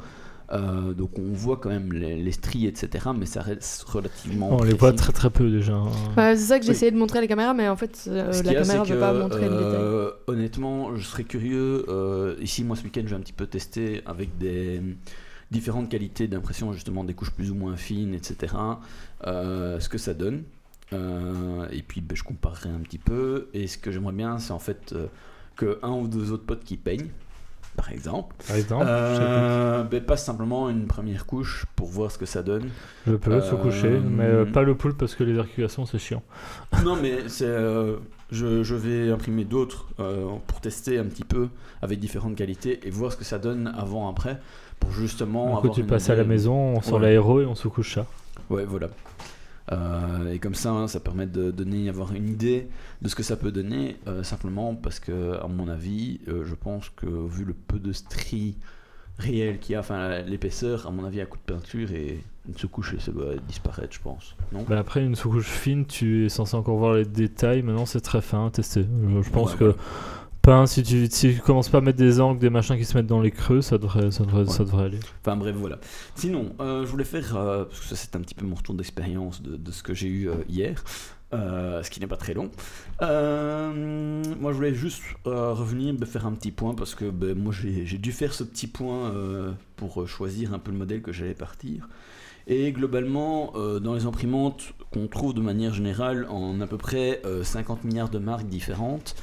Euh, donc on voit quand même les, les stries, etc. Mais ça reste relativement. On les voit très très peu déjà. hein. Bah, c'est ça que Oui. j'essayais de montrer à la caméra, mais en fait, euh, la caméra ne veut pas montrer le détail. Honnêtement, je serais curieux. euh, ici, moi, ce week-end, je vais un petit peu tester avec des différentes qualités d'impression, justement des couches plus ou moins fines, etc. euh, ce que ça donne. Euh, et puis, ben, je comparerai un petit peu. Et ce que j'aimerais bien, c'est en fait euh, que un ou deux autres potes qui peignent, par exemple, Par exemple, euh, ben, simplement une première couche pour voir ce que ça donne. je peux se coucher, mais euh, pas le poulpe parce que les articulations c'est chiant. Non, mais c'est, je, je vais imprimer d'autres pour tester un petit peu avec différentes qualités et voir ce que ça donne avant après pour justement Du coup, avoir tu passes à la maison, on sort Ouais. l'aéro et on se couche ça. Ouais, voilà. Euh, et comme ça, hein, ça permet de donner, avoir une idée de ce que ça peut donner, euh, simplement parce que, à mon avis, euh, je pense que vu le peu de stries réelles qu'il y a, enfin l'épaisseur, à mon avis, à coup de peinture et une sous-couche, ça doit disparaître, je pense. Non? Bah après, une sous-couche fine, tu es censé encore voir les détails. Maintenant, c'est très fin à tester. Je, je pense Ouais, que peint, si tu, si tu commences pas à mettre des angles, des machins qui se mettent dans les creux, ça devrait, ça devrait, ça devrait aller. Enfin bref, voilà. Sinon, euh, je voulais faire, euh, parce que ça c'est un petit peu mon retour d'expérience de, de ce que j'ai eu euh, hier, ce qui n'est pas très long. Moi je voulais juste revenir, bah, faire un petit point, parce que bah, moi j'ai dû faire ce petit point pour choisir un peu le modèle que j'allais partir. Et globalement, euh, dans les imprimantes qu'on trouve de manière générale en à peu près euh, 50 milliards de marques différentes,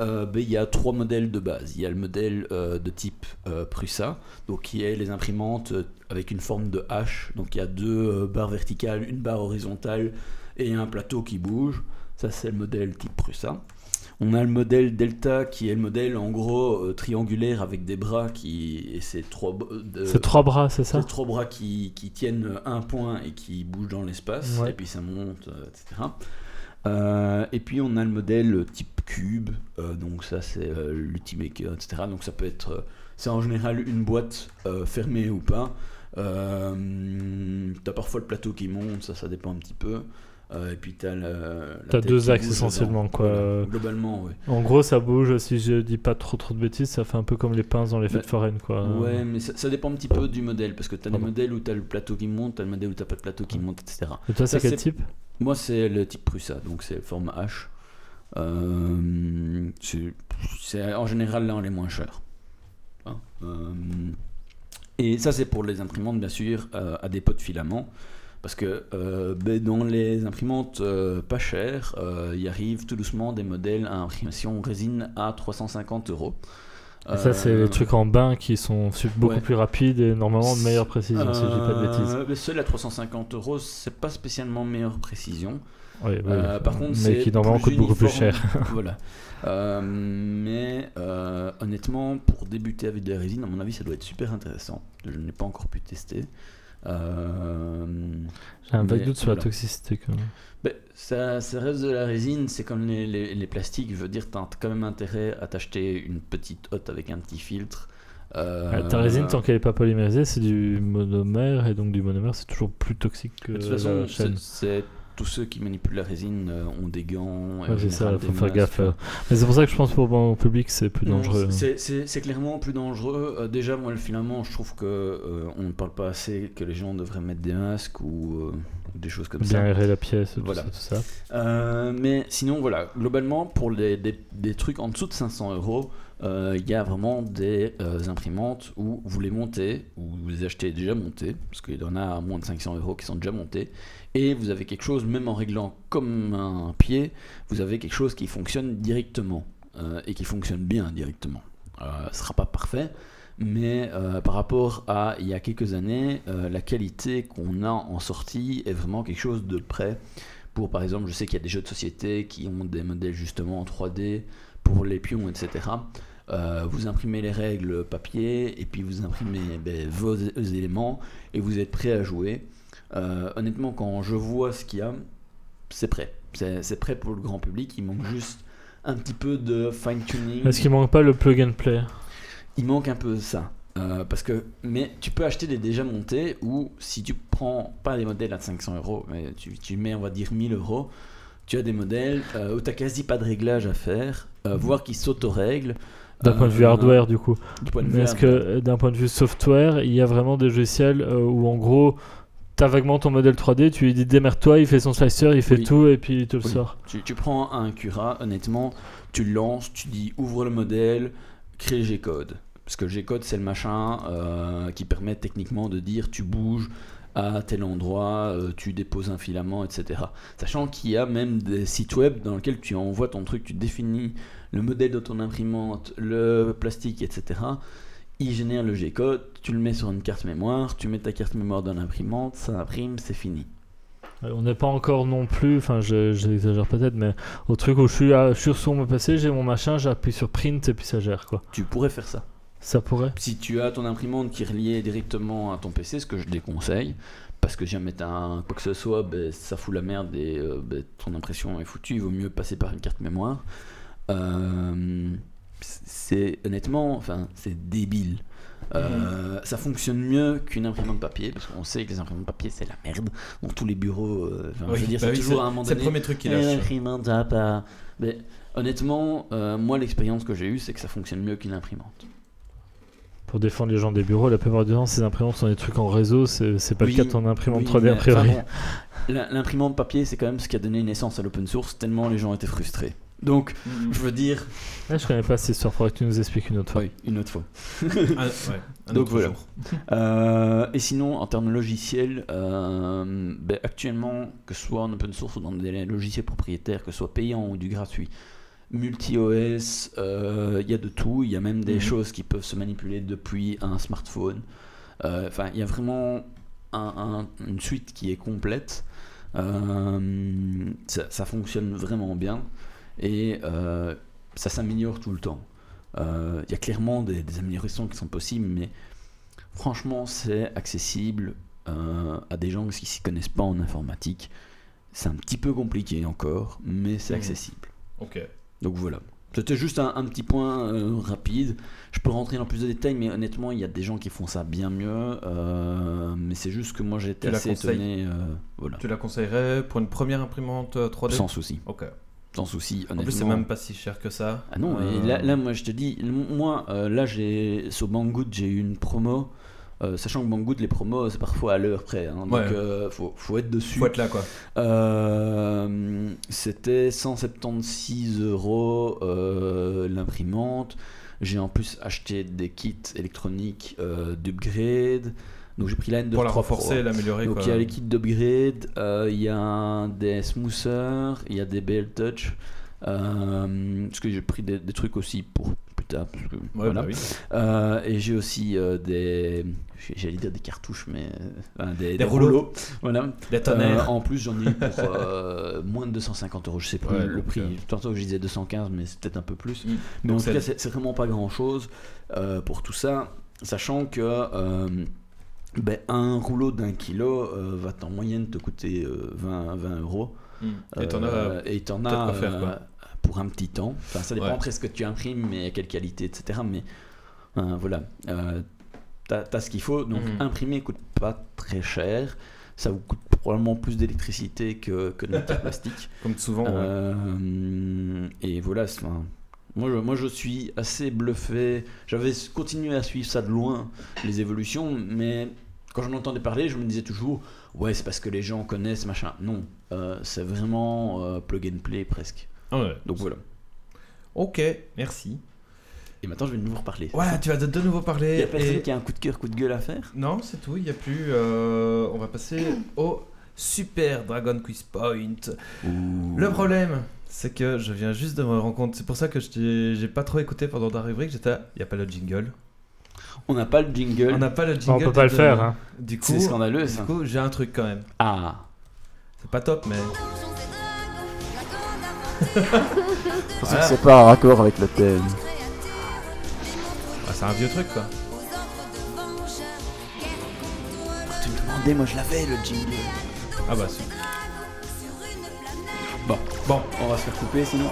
euh, ben, il y a trois modèles de base. Il y a le modèle euh, de type euh, Prusa, donc qui est les imprimantes euh, avec une forme de H. Donc il y a deux barres verticales, une barre horizontale et un plateau qui bouge. Ça c'est le modèle type Prusa. On a le modèle Delta qui est le modèle en gros triangulaire avec des bras qui et c'est trois trois bras, c'est ça c'est trois bras qui, qui tiennent un point et qui bougent dans l'espace, Ouais. et puis ça monte, etc. Euh, et puis on a le modèle type cube, euh, donc ça c'est euh, l'Ultimaker, etc. Donc ça peut être, euh, c'est en général une boîte fermée ou pas. T'as parfois le plateau qui monte, ça ça dépend un petit peu. Et puis t'as le, la T'as tête deux axes essentiellement, dedans. quoi. Voilà. Globalement, ouais. En gros, ça bouge, si je dis pas trop trop de bêtises, ça fait un peu comme les pinces dans les fêtes Bah, foraines, quoi. Ouais, mais ça, ça dépend un petit peu du modèle, parce que t'as des Pardon. modèles où t'as le plateau qui monte, t'as le modèle où t'as pas de plateau qui monte, etc. Et toi, c'est quel type? Moi, c'est le type Prusa, donc c'est forme H. Euh, c'est en général on est moins cher. Hein, euh, et ça, c'est pour les imprimantes, bien sûr, euh, à dépôt de filament. Parce que ben, dans les imprimantes pas chères, il arrive tout doucement des modèles à impression résine à 350 euros. Et Ça, c'est Euh, les trucs en bain qui sont beaucoup ouais. plus rapides et normalement de meilleure précision, si je dis pas de bêtises. Euh, Ceux à 350 euros, c'est pas spécialement meilleure précision. Euh, par contre, mais qui normalement coûte beaucoup plus cher. voilà. Euh, mais euh, honnêtement, pour débuter avec de la résine, à mon avis, ça doit être super intéressant. Je n'ai pas encore pu tester. Euh, J'ai un vague doute sur la toxicité quand même. ben, ça, ça reste de la résine, c'est comme les, les- les plastiques. Je veux dire, tu as quand même intérêt à t'acheter une petite hotte avec un petit filtre. Euh, Ta résine, tant qu'elle est pas polymérisée, c'est du monomère et donc du monomère, c'est toujours plus toxique que de toute la façon, chaîne. c'est- tous ceux qui manipulent la résine euh, ont des gants. Ouais, en c'est ça, général faut faire gaffe. euh. Mais c'est pour ça que je pense pour mon public, c'est plus dangereux. hein. c'est- clairement plus dangereux. Euh, déjà, moi, le filament, je trouve que euh, on ne parle pas assez que les gens devraient mettre des masques ou euh, des choses comme Bien ça. aérer la pièce, tout Voilà. ça. Tout ça. Euh, mais sinon, voilà, globalement, pour les, des, des trucs en dessous de 500 euros, euh, il y a vraiment des euh, imprimantes où vous les montez, ou vous les achetez déjà montés, parce qu'il y en a à moins de 500 euros qui sont déjà montés, et vous avez quelque chose, même en réglant comme un pied, vous avez quelque chose qui fonctionne directement, euh, et qui fonctionne bien directement. Euh, ce sera pas parfait, mais euh, par rapport à il y a quelques années, la qualité qu'on a en sortie est vraiment quelque chose de près. Pour par exemple, je sais qu'il y a des jeux de société qui ont des modèles justement en 3D pour les pions, etc. Vous imprimez les règles papier et puis vous imprimez ben, vos éléments et vous êtes prêt à jouer. Euh, honnêtement, quand je vois ce qu'il y a, c'est prêt. C'est prêt pour le grand public. Il manque juste un petit peu de fine-tuning. Est-ce qu'il manque pas le plug and play? Il manque un peu ça. Euh, parce que, mais tu peux acheter des déjà montés ou si tu prends pas des modèles à 500 euros, mais tu, tu mets on va dire 1000 euros, tu as des modèles euh, où tu quasi pas de réglage à faire, euh, voire qui s'auto-règlent. D'un point de vue hardware, du coup. du est-ce que d'un point de vue software, il y a vraiment des logiciels où en gros, t'as vaguement ton modèle 3D, tu lui dis démerde-toi, il fait son slicer, il fait Oui. tout et puis il te le Oui. sort. Tu, tu prends un Cura, honnêtement, tu le lances, tu dis ouvre le modèle, crée G-code. Parce que le G-code, c'est le machin euh, qui permet techniquement de dire tu bouges à tel endroit, euh, tu déposes un filament, etc. Sachant qu'il y a même des sites web dans lesquels tu envoies ton truc, tu définis le modèle de ton imprimante, le plastique, etc. Il génère le G-code, tu le mets sur une carte mémoire, tu mets ta carte mémoire dans l'imprimante, ça imprime, c'est fini. Euh, On n'est pas encore non plus, enfin je- j'exagère peut-être, mais au truc où je suis, à- je suis sur mon PC, j'ai mon machin, j'appuie sur print et puis ça gère quoi. Tu pourrais faire ça. Ça pourrait Si tu as ton imprimante qui est reliée directement à ton PC, ce que je déconseille, parce que jamais t'as un quoi que ce soit, ben, ça fout la merde et euh, ben, ton impression est foutue, il vaut mieux passer par une carte mémoire. Euh, c'est honnêtement, enfin, c'est débile. Euh, Ça fonctionne mieux qu'une imprimante papier, parce qu'on sait que les imprimantes papier c'est la merde. Dans tous les bureaux, euh, Oui, je veux dire, bah c'est oui, toujours à un moment C'est le premier truc qu'il Eh, lâche. va pas. Mais honnêtement, euh, moi l'expérience que j'ai eue, c'est que ça fonctionne mieux qu'une imprimante. Pour défendre les gens des bureaux, la plupart du temps, ces imprimantes sont des trucs en réseau, c'est pas Oui, le cas de ton imprimante Oui, 3D mais, a priori. L'imprimante papier, c'est quand même ce qui a donné naissance à l'open source, tellement les gens étaient frustrés. Donc, je veux dire. Ah, je connais pas cette histoire, faudrait que tu nous expliques une autre fois. Oui, une autre fois. Ah, ouais, un Donc autre voilà. jour. Euh, et sinon, en termes de logiciels, euh, ben, actuellement, que ce soit en open source ou dans des logiciels propriétaires, que ce soit payant ou du gratuit, multi-OS, euh, il y a de tout. Il y a même des Mhm. choses qui peuvent se manipuler depuis un smartphone. Euh, Enfin, il y a vraiment un- un- une suite qui est complète. Euh, ça, ça fonctionne vraiment bien et euh, ça s'améliore tout le temps. Euh, Il y a clairement des, des améliorations qui sont possibles, mais franchement, c'est accessible euh, à des gens qui s'y connaissent pas en informatique. C'est un petit peu compliqué encore, mais c'est Mhm. accessible. Ok. Donc voilà. C'était juste un, un petit point euh, rapide. Je peux rentrer dans plus de détails, mais honnêtement, il y a des gens qui font ça bien mieux. euh, mais c'est juste que moi, j'ai été Tu la assez étonné. euh, voilà. Tu la conseillerais pour une première imprimante euh, 3D Sans souci. Ok. Sans souci, En plus, c'est honnêtement. même pas si cher que ça. Ah non, Euh, et là, là, moi je te dis, moi euh, là j'ai sur Banggood j'ai eu une promo, euh, sachant que Banggood les promos c'est parfois à l'heure près, hein, donc Ouais. euh, faut, faut être dessus. Faut être là, quoi. Euh, C'était 176 euros euh, l'imprimante. J'ai en plus acheté des kits électroniques euh, d'upgrade. Donc j'ai pris la Ender Pour la 3 Pro. renforcer, l'améliorer, Donc il y a les kits d'upgrade, euh, il y a des smoothers, il y a des BL Touch. Euh, parce que j'ai pris des, des trucs aussi pour plus tard. parce que, Ouais, voilà. bah oui. Euh, et j'ai aussi euh, des. J'allais dire des cartouches, mais. euh, des, Des rouleaux. Voilà. Euh, tonnerres. en plus, j'en ai eu pour moins de 250 euros. Je sais plus Ouais, le prix. Tantôt, je disais 215, mais c'est peut-être un peu plus. Mais Donc en tout cas, c'est vraiment pas grand chose pour tout ça. Sachant que. Ben, un rouleau d'un kilo euh, va en moyenne te coûter euh, 20, 20 euros. Mm. Et t'en as. Euh, et t'en as quoi faire, quoi. euh, pour un petit temps. Enfin, ça dépend Ouais. après ce que tu imprimes et à quelle qualité, etc. Mais voilà, t'as as ce qu'il faut. Donc Mhm. imprimer coûte pas très cher. Ça vous coûte probablement plus d'électricité que, que de matière plastique. Comme souvent. ouais. Et voilà, enfin, moi je, moi je suis assez bluffé. J'avais continué à suivre ça de loin, les évolutions, mais quand j'en entendais parler, je me disais toujours, ouais, c'est parce que les gens connaissent, machin. Non, euh, c'est vraiment euh, plug and play presque. Ah ouais. Donc voilà. Ok, merci. Et maintenant, je vais de nouveau reparler. Voilà, tu vas de, de nouveau Il parler. y a personne et- qui a un coup de cœur, coup de gueule à faire Non, c'est tout, il n'y a plus. euh, on va passer au Super Dragon Quiz Point. Le problème, c'est que je viens juste de me rendre compte. C'est pour ça que je t'ai- j'ai pas trop écouté pendant ta rubrique. J'étais, il n'y a pas le jingle. On n'a pas le jingle. On n'a pas le jingle. On peut pas de- le faire. Hein. Du coup, C'est scandaleux du ça. coup, j'ai un truc quand même. Ah. C'est pas top, mais. Parce Voilà. que c'est pas en raccord avec le thème. Ah, c'est un vieux truc quoi. Tu me demandais, moi je l'avais le jingle. Ah bah super. Bon, Bon, on va se faire couper sinon.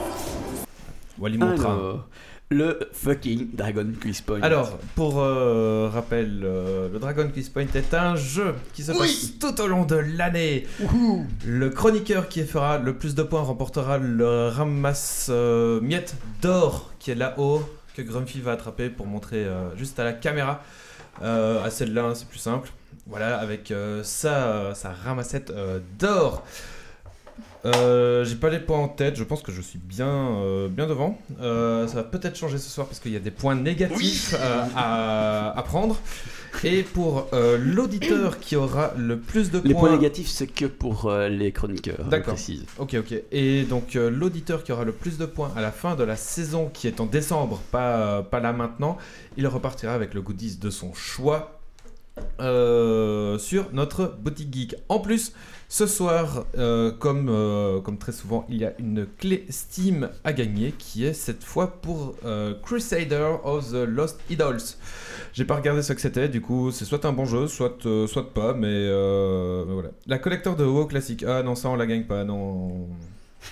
Wally un. Alors, le fucking Dragon Quiz Point. Alors, pour euh, rappel, euh, le Dragon Quiz Point est un jeu qui se passe tout au long de l'année. Le chroniqueur qui fera le plus de points remportera le ramasse euh, miette d'or qui est là-haut, que Grumpy va attraper pour montrer juste à la caméra. À celle-là, hein, c'est plus simple. Voilà, avec sa, sa ramassette d'or. Euh, J'ai pas les points en tête, je pense que je suis bien, euh, bien devant. Euh, ça va peut-être changer ce soir parce qu'il y a des points négatifs euh, à, à prendre. Et pour euh, l'auditeur qui aura le plus de Les points. points négatifs, c'est que pour euh, les chroniqueurs. D'accord. Ok, ok. Et donc euh, l'auditeur qui aura le plus de points à la fin de la saison, qui est en décembre, pas, euh, pas là maintenant, il repartira avec le goodies de son choix euh, sur notre boutique geek. En plus, ce soir, euh, comme, euh, comme très souvent, il y a une clé Steam à gagner qui est cette fois pour Crusader of the Lost Idols. J'ai pas regardé ce que c'était, du coup, c'est soit un bon jeu, soit, soit pas, mais, mais voilà. La collector de WoW classique. Ah non, ça on la gagne pas, non.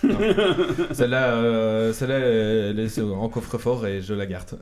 Non. celle-là, celle-là, elle est en coffre-fort et je la garde.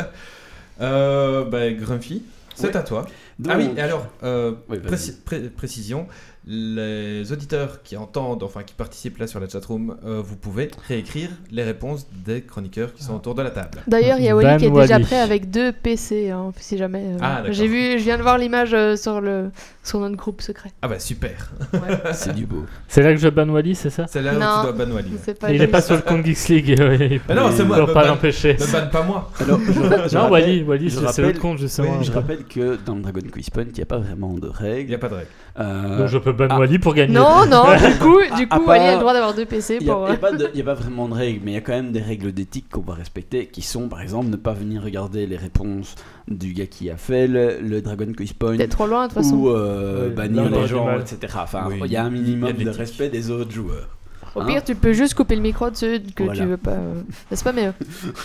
euh, bah, Grumpy, c'est Ouais. à toi. Donc, Ah oui, et alors, euh, Oui, pré- précision, les auditeurs qui entendent, enfin qui participent là sur la chatroom, euh, vous pouvez réécrire les réponses des chroniqueurs qui sont autour de la table. D'ailleurs, il y a Ban Wally qui est déjà prêt avec deux PC, hein, si jamais. euh, Ah, d'accord. J'ai vu, je viens de voir l'image euh, sur le sur notre groupe secret. Ah bah super, Ouais. c'est du beau. C'est là que je ban Wally, c'est ça c'est là où Non. tu dois ban Wally. pas Il est juste. pas sur le compte Geeks League. non, c'est moi, pas ban- l'empêcher. Ne banne pas moi Alors, je, je Non, rappelle- Wally, c'est l'autre compte justement. oui, Je rappelle que dans le Dragon Point, il n'y a pas vraiment de Il n'y règles. a pas de règle. Euh, Donc je peux ban ah. Wally pour gagner. Non, non, du coup, du coup, part- Wally a le droit d'avoir deux PC Il n'y a, pour. il y a euh, pas de- il y a pas vraiment de règles, mais il y a quand même des règles d'éthique qu'on va respecter, qui sont par exemple ne pas venir regarder les réponses du gars qui a fait le, le Dragon Quiz Point, T'es trop loin de toute façon. ou euh, Oui, bannir les gens, etc. Enfin, Oui, il y a un il y a minimum de respect des autres joueurs. Au hein. pire, tu peux juste couper le micro de ceux que Voilà. tu veux pas. euh, N'est-ce pas, mais.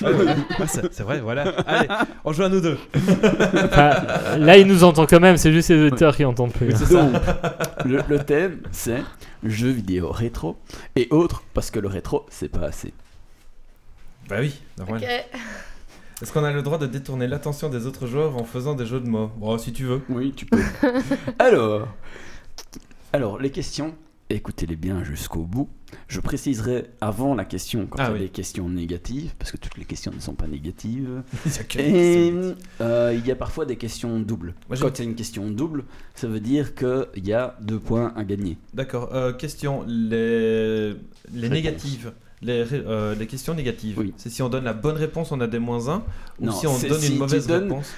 Ah, c'est c'est vrai, voilà. Allez, on joue à nous deux. Enfin, là, il nous entend quand même, c'est juste les auditeurs qui entendent plus. Oui, c'est. Donc, le, le thème, c'est jeux vidéo rétro et autres, parce que le rétro, c'est pas assez. Bah oui, normal. Est-ce qu'on a le droit de détourner l'attention des autres joueurs en faisant des jeux de mots? Bon, si tu veux. Oui, tu peux. alors, alors, les questions, écoutez-les bien jusqu'au bout. Je préciserai avant la question quand Ah il y a oui. des questions négatives, parce que toutes les questions ne sont pas négatives. Il y a que- Et euh, il y a parfois des questions doubles. Moi, Quand il y a une question double, ça veut dire qu'il y a deux points à gagner. D'accord. euh, question les, les négatives. Les, euh, les questions négatives. Oui. C'est si on donne la bonne réponse, on a des moins 1. Ou Non, si on donne si une mauvaise réponse.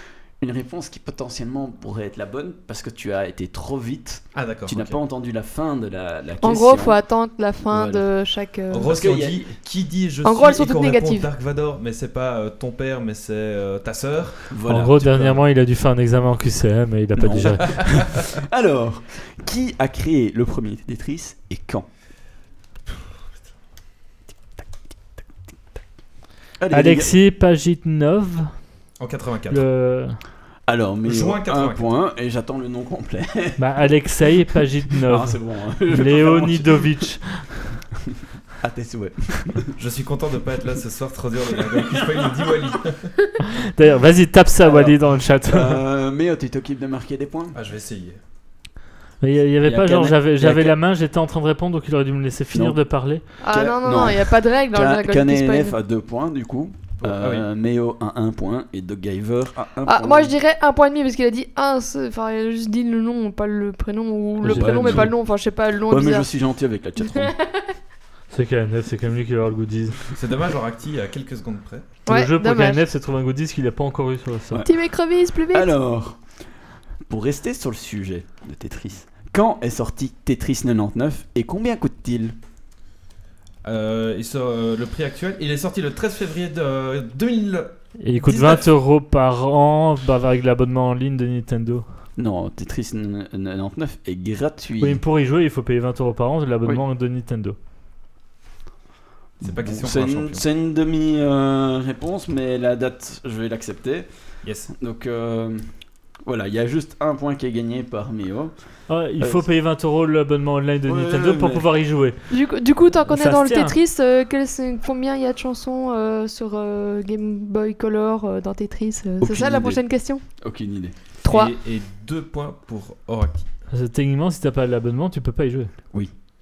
Une réponse qui potentiellement pourrait être la bonne parce que tu as été trop vite. Ah, d'accord. tu n'as pas entendu la fin de la, la question. En gros, faut attendre la fin Voilà. de chaque. euh, En gros, si on a- dit qui dit je En suis gros, elles sont et qu'on toutes répond négatives. Dark Vador, mais c'est pas euh, ton père, mais c'est euh, ta sœur. Voilà, en gros, peux- dernièrement, il a dû faire un examen en QCM et il a pas digéré. Alors, qui a créé le premier Tetris et quand? Allez, Alexis Pajitnov, En 84. le... Alors, mais Juin un 84. point et j'attends le nom complet. bah, Alexei Ah, Pajitnov, c'est bon. hein. Leonidovitch. À tes souhaits. Je suis content de pas être là ce soir, trop dur de dit Wally. D'ailleurs, vas-y, tape ça, Alors, Wally, dans le chat. Euh, mais tu t'occupes de marquer des points? Ah, je vais essayer. Mais il y, y avait a pas genre j'avais a la main, j'étais en train de répondre donc il aurait dû me laisser finir Non. de parler. Ah Ca- non, non, il n'y a pas de règle dans le Ca- Dragon à 2 points du coup. Ah oui. Euh, Meo à 1 point et Doggiver à 1 Ah, point. moi je dirais un point et demi parce qu'il a dit un, c'est- enfin il a juste dit le nom, pas le prénom, ou le prénom mais pas le nom, enfin je sais pas, le nom Ouais, mais je suis gentil avec la chatroom. C'est KNF, c'est comme lui qui va avoir le goodies. C'est dommage, genre Acti à quelques secondes près. Ouais, le jeu pour dommage. KNF, c'est trouver un goodies qu'il a pas encore eu sur le site. Ouais. Team écrevisse, plus vite Alors, pour rester sur le sujet de Tetris, quand est sorti Tetris 99 et combien coûte-t-il? Euh, euh, le prix actuel, il est sorti le 13 février de 2000 Et il coûte 19. 20 euros par an bah, avec l'abonnement en ligne de Nintendo. Non, Tetris 99 est gratuit. Oui, mais pour y jouer, il faut payer 20 euros par an de l'abonnement de Nintendo. C'est pas question C'est pour un une, une demi-réponse, mais la date, je vais l'accepter. Yes. Donc euh, voilà, il y a juste un point qui est gagné par Mio. Il Ouais, faut payer 20 euros l'abonnement online de Ouais, Nintendo pour mais- pouvoir y jouer. Du coup, du coup tant qu'on est dans le tient. Tetris, euh, quel- combien il y a de chansons euh, sur euh, Game Boy Color euh, dans Tetris euh, C'est ça la prochaine question? Aucune idée. 3. Et, et deux points pour Oraki. Techniquement, si t'as pas l'abonnement, tu peux pas y jouer.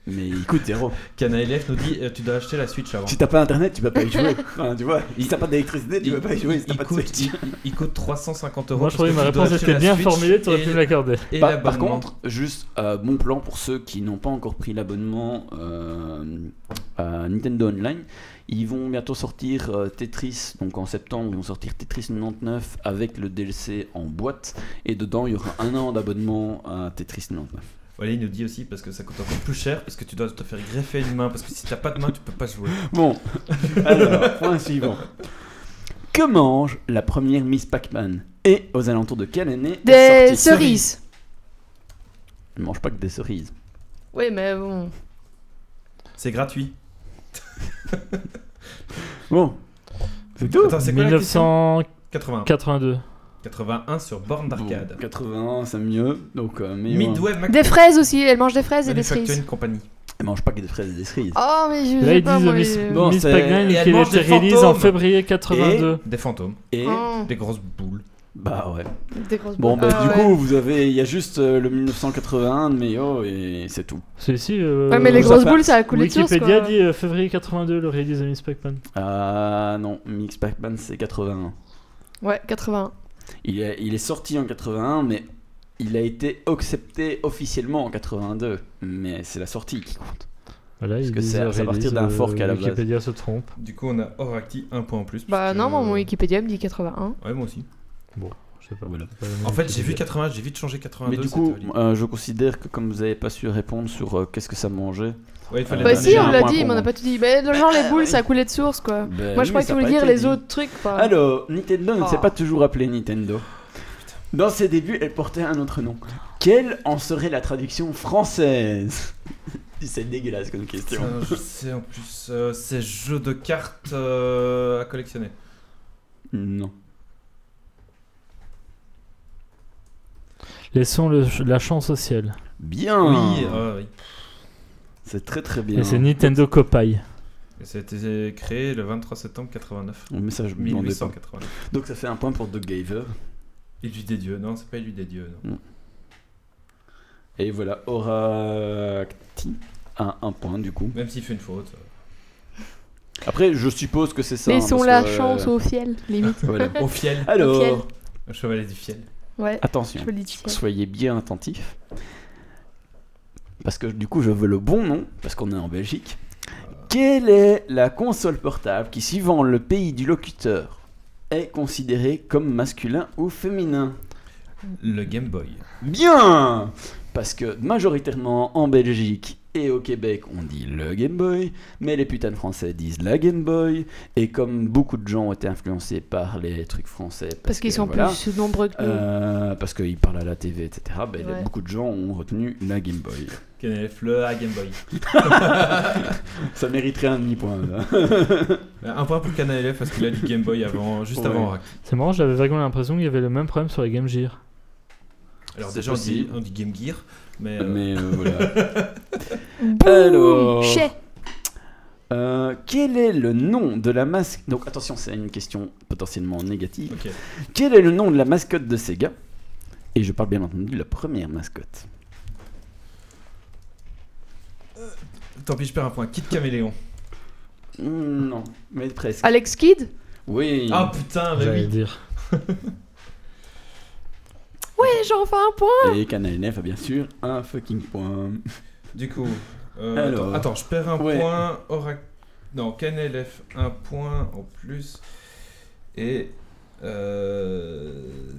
Mais il coûte zéro. KanaLF nous dit euh, tu dois acheter la Switch avant. Si t'as pas internet, tu vas pas y jouer. Enfin, tu vois, si t'as pas d'électricité, tu Il- vas pas y jouer. Si il, pas coûte, il, il coûte 350 euros. Moi, je trouvais que ma réponse était bien formulée, t'aurais pu me l'accorder. Par, contre, juste euh, bon plan pour ceux qui n'ont pas encore pris l'abonnement euh, à Nintendo Online. Ils vont bientôt sortir euh, Tetris, donc en septembre, ils vont sortir Tetris 99 avec le DLC en boîte. Et dedans, il y aura un an d'abonnement à Tetris 99. Voilà, il nous dit aussi parce que ça coûte encore plus cher parce que tu dois te faire greffer une main parce que si t'as pas de main tu peux pas jouer. Bon, alors, point suivant. Que mange la première Miss Pac-Man Et aux alentours de quelle année est Des sortie cerises. Elle mange pas que des cerises. Oui, mais bon. C'est gratuit. Bon, c'est tout. Attends, c'est quoi la question? 1982. 81. 81 sur borne d'arcade. Bon, 81, c'est mieux. Donc, euh, mais Midway Mac- Des fraises aussi, elle mange des fraises et des cerises. Company. Elle mange pas que des fraises et des cerises. Oh, mais je Là, sais ils pas disent moi. Miss, euh, Bon, Miss c'est- Pac-Man Et elle qui mange a été des release en fantômes. février 82. Des fantômes. Et oh, Des grosses boules. bah ouais. des grosses Bon, boules. bah Ah, du ouais. coup, vous avez, il y a juste euh, le 1981 de Meyo et c'est tout. Celui-ci. euh, Ouais, mais les ça grosses fait- boules, ça a coulé de source. Wikipédia quoi. dit euh, février 82, le release de Miss Pac-Man. Ah non, Mix Pac-Man c'est 81. Ouais, 81. Il est, il est sorti en 81, mais il a été accepté officiellement en 82. Mais c'est la sortie qui compte. Voilà, Parce que c'est- euh, à partir release, d'un euh, fork à la base. Wikipédia se trompe. Du coup, on a Oraki un point en plus. Bah non, mon Wikipédia me dit 81. Ouais, moi aussi. Je sais pas. Voilà. Pas le En fait, j'ai vu Wikipédia. 80, j'ai vite changé 82. Mais du coup, euh, je considère que comme vous n'avez pas su répondre sur euh, qu'est-ce que ça mangeait, Ouais, il fallait Bah Euh, si, on l'a dit, mais on n'a pas tout dit. Bah, genre les Ah, boules, ça a coulé de source, quoi. ben Moi, oui, je crois que tu voulais dire les dit. autres trucs, quoi. Alors, Nintendo ne Oh. s'est pas toujours appelé Nintendo. Dans ses débuts, elle portait un autre nom. Quelle en serait la traduction française? C'est dégueulasse comme question. Putain, je sais en plus, euh, c'est jeu de cartes euh, à collectionner. Non. Laissons le- la chance au ciel. Bien. Oui, euh, oui. C'est très très bien. Et c'est Nintendo Copaille. Et ça a été créé le 23 septembre 89. Mais ça, je me demandais pas. 1889. Donc ça fait un point pour Doug Gaver. Élu des dieux, non, c'est pas élu des dieux. Non. Et voilà, Oracti a un point du coup. Même s'il fait une faute. Après, je suppose que c'est ça. hein, Laissons parce la que, euh, chance au fiel, limite. Voilà. Au fiel, fiel. Alors, le chevalier du fiel. Ouais, attention, fiel. soyez bien attentifs. Parce que du coup, je veux le bon nom, parce qu'on est en Belgique. Quelle est la console portable qui, suivant le pays du locuteur, est considérée comme masculin ou féminin? Le Game Boy. Bien Parce que majoritairement en Belgique et au Québec, on dit le Game Boy, mais les putains de français disent la Game Boy, et comme beaucoup de gens ont été influencés par les trucs français, parce, Parce qu'ils sont voilà, plus nombreux que nous. euh, parce qu'ils parlent à la TV, etc., ben, Ouais. beaucoup de gens ont retenu la Game Boy. KNF, le A Game Boy. Ça mériterait un demi-point. Un point pour KNF parce qu'il a dit Game Boy avant, juste Ouais. avant. C'est marrant, j'avais vaguement l'impression qu'il y avait le même problème sur les Game Gear. Alors déjà on dit, possible. on dit Game Gear, mais, euh, Mais euh, voilà. Alors-. Euh, quel est le nom de la masque Donc attention, c'est une question potentiellement négative. Quel est le nom de la mascotte de Sega? Et je parle bien entendu de la première mascotte. Tant pis, je perds un point. Kid Caméléon. Hmm, non, mais presque. Alex Kidd? Oui. Ah putain, mais J'allais oui. dire. Ouais, j'en fais un point. Et Canal NF a bien sûr un fucking point. Du coup, euh, Alors. attends, attends, je perds un Ouais. point. Oracle. Non, KNLF, un point en plus. Et. Euh,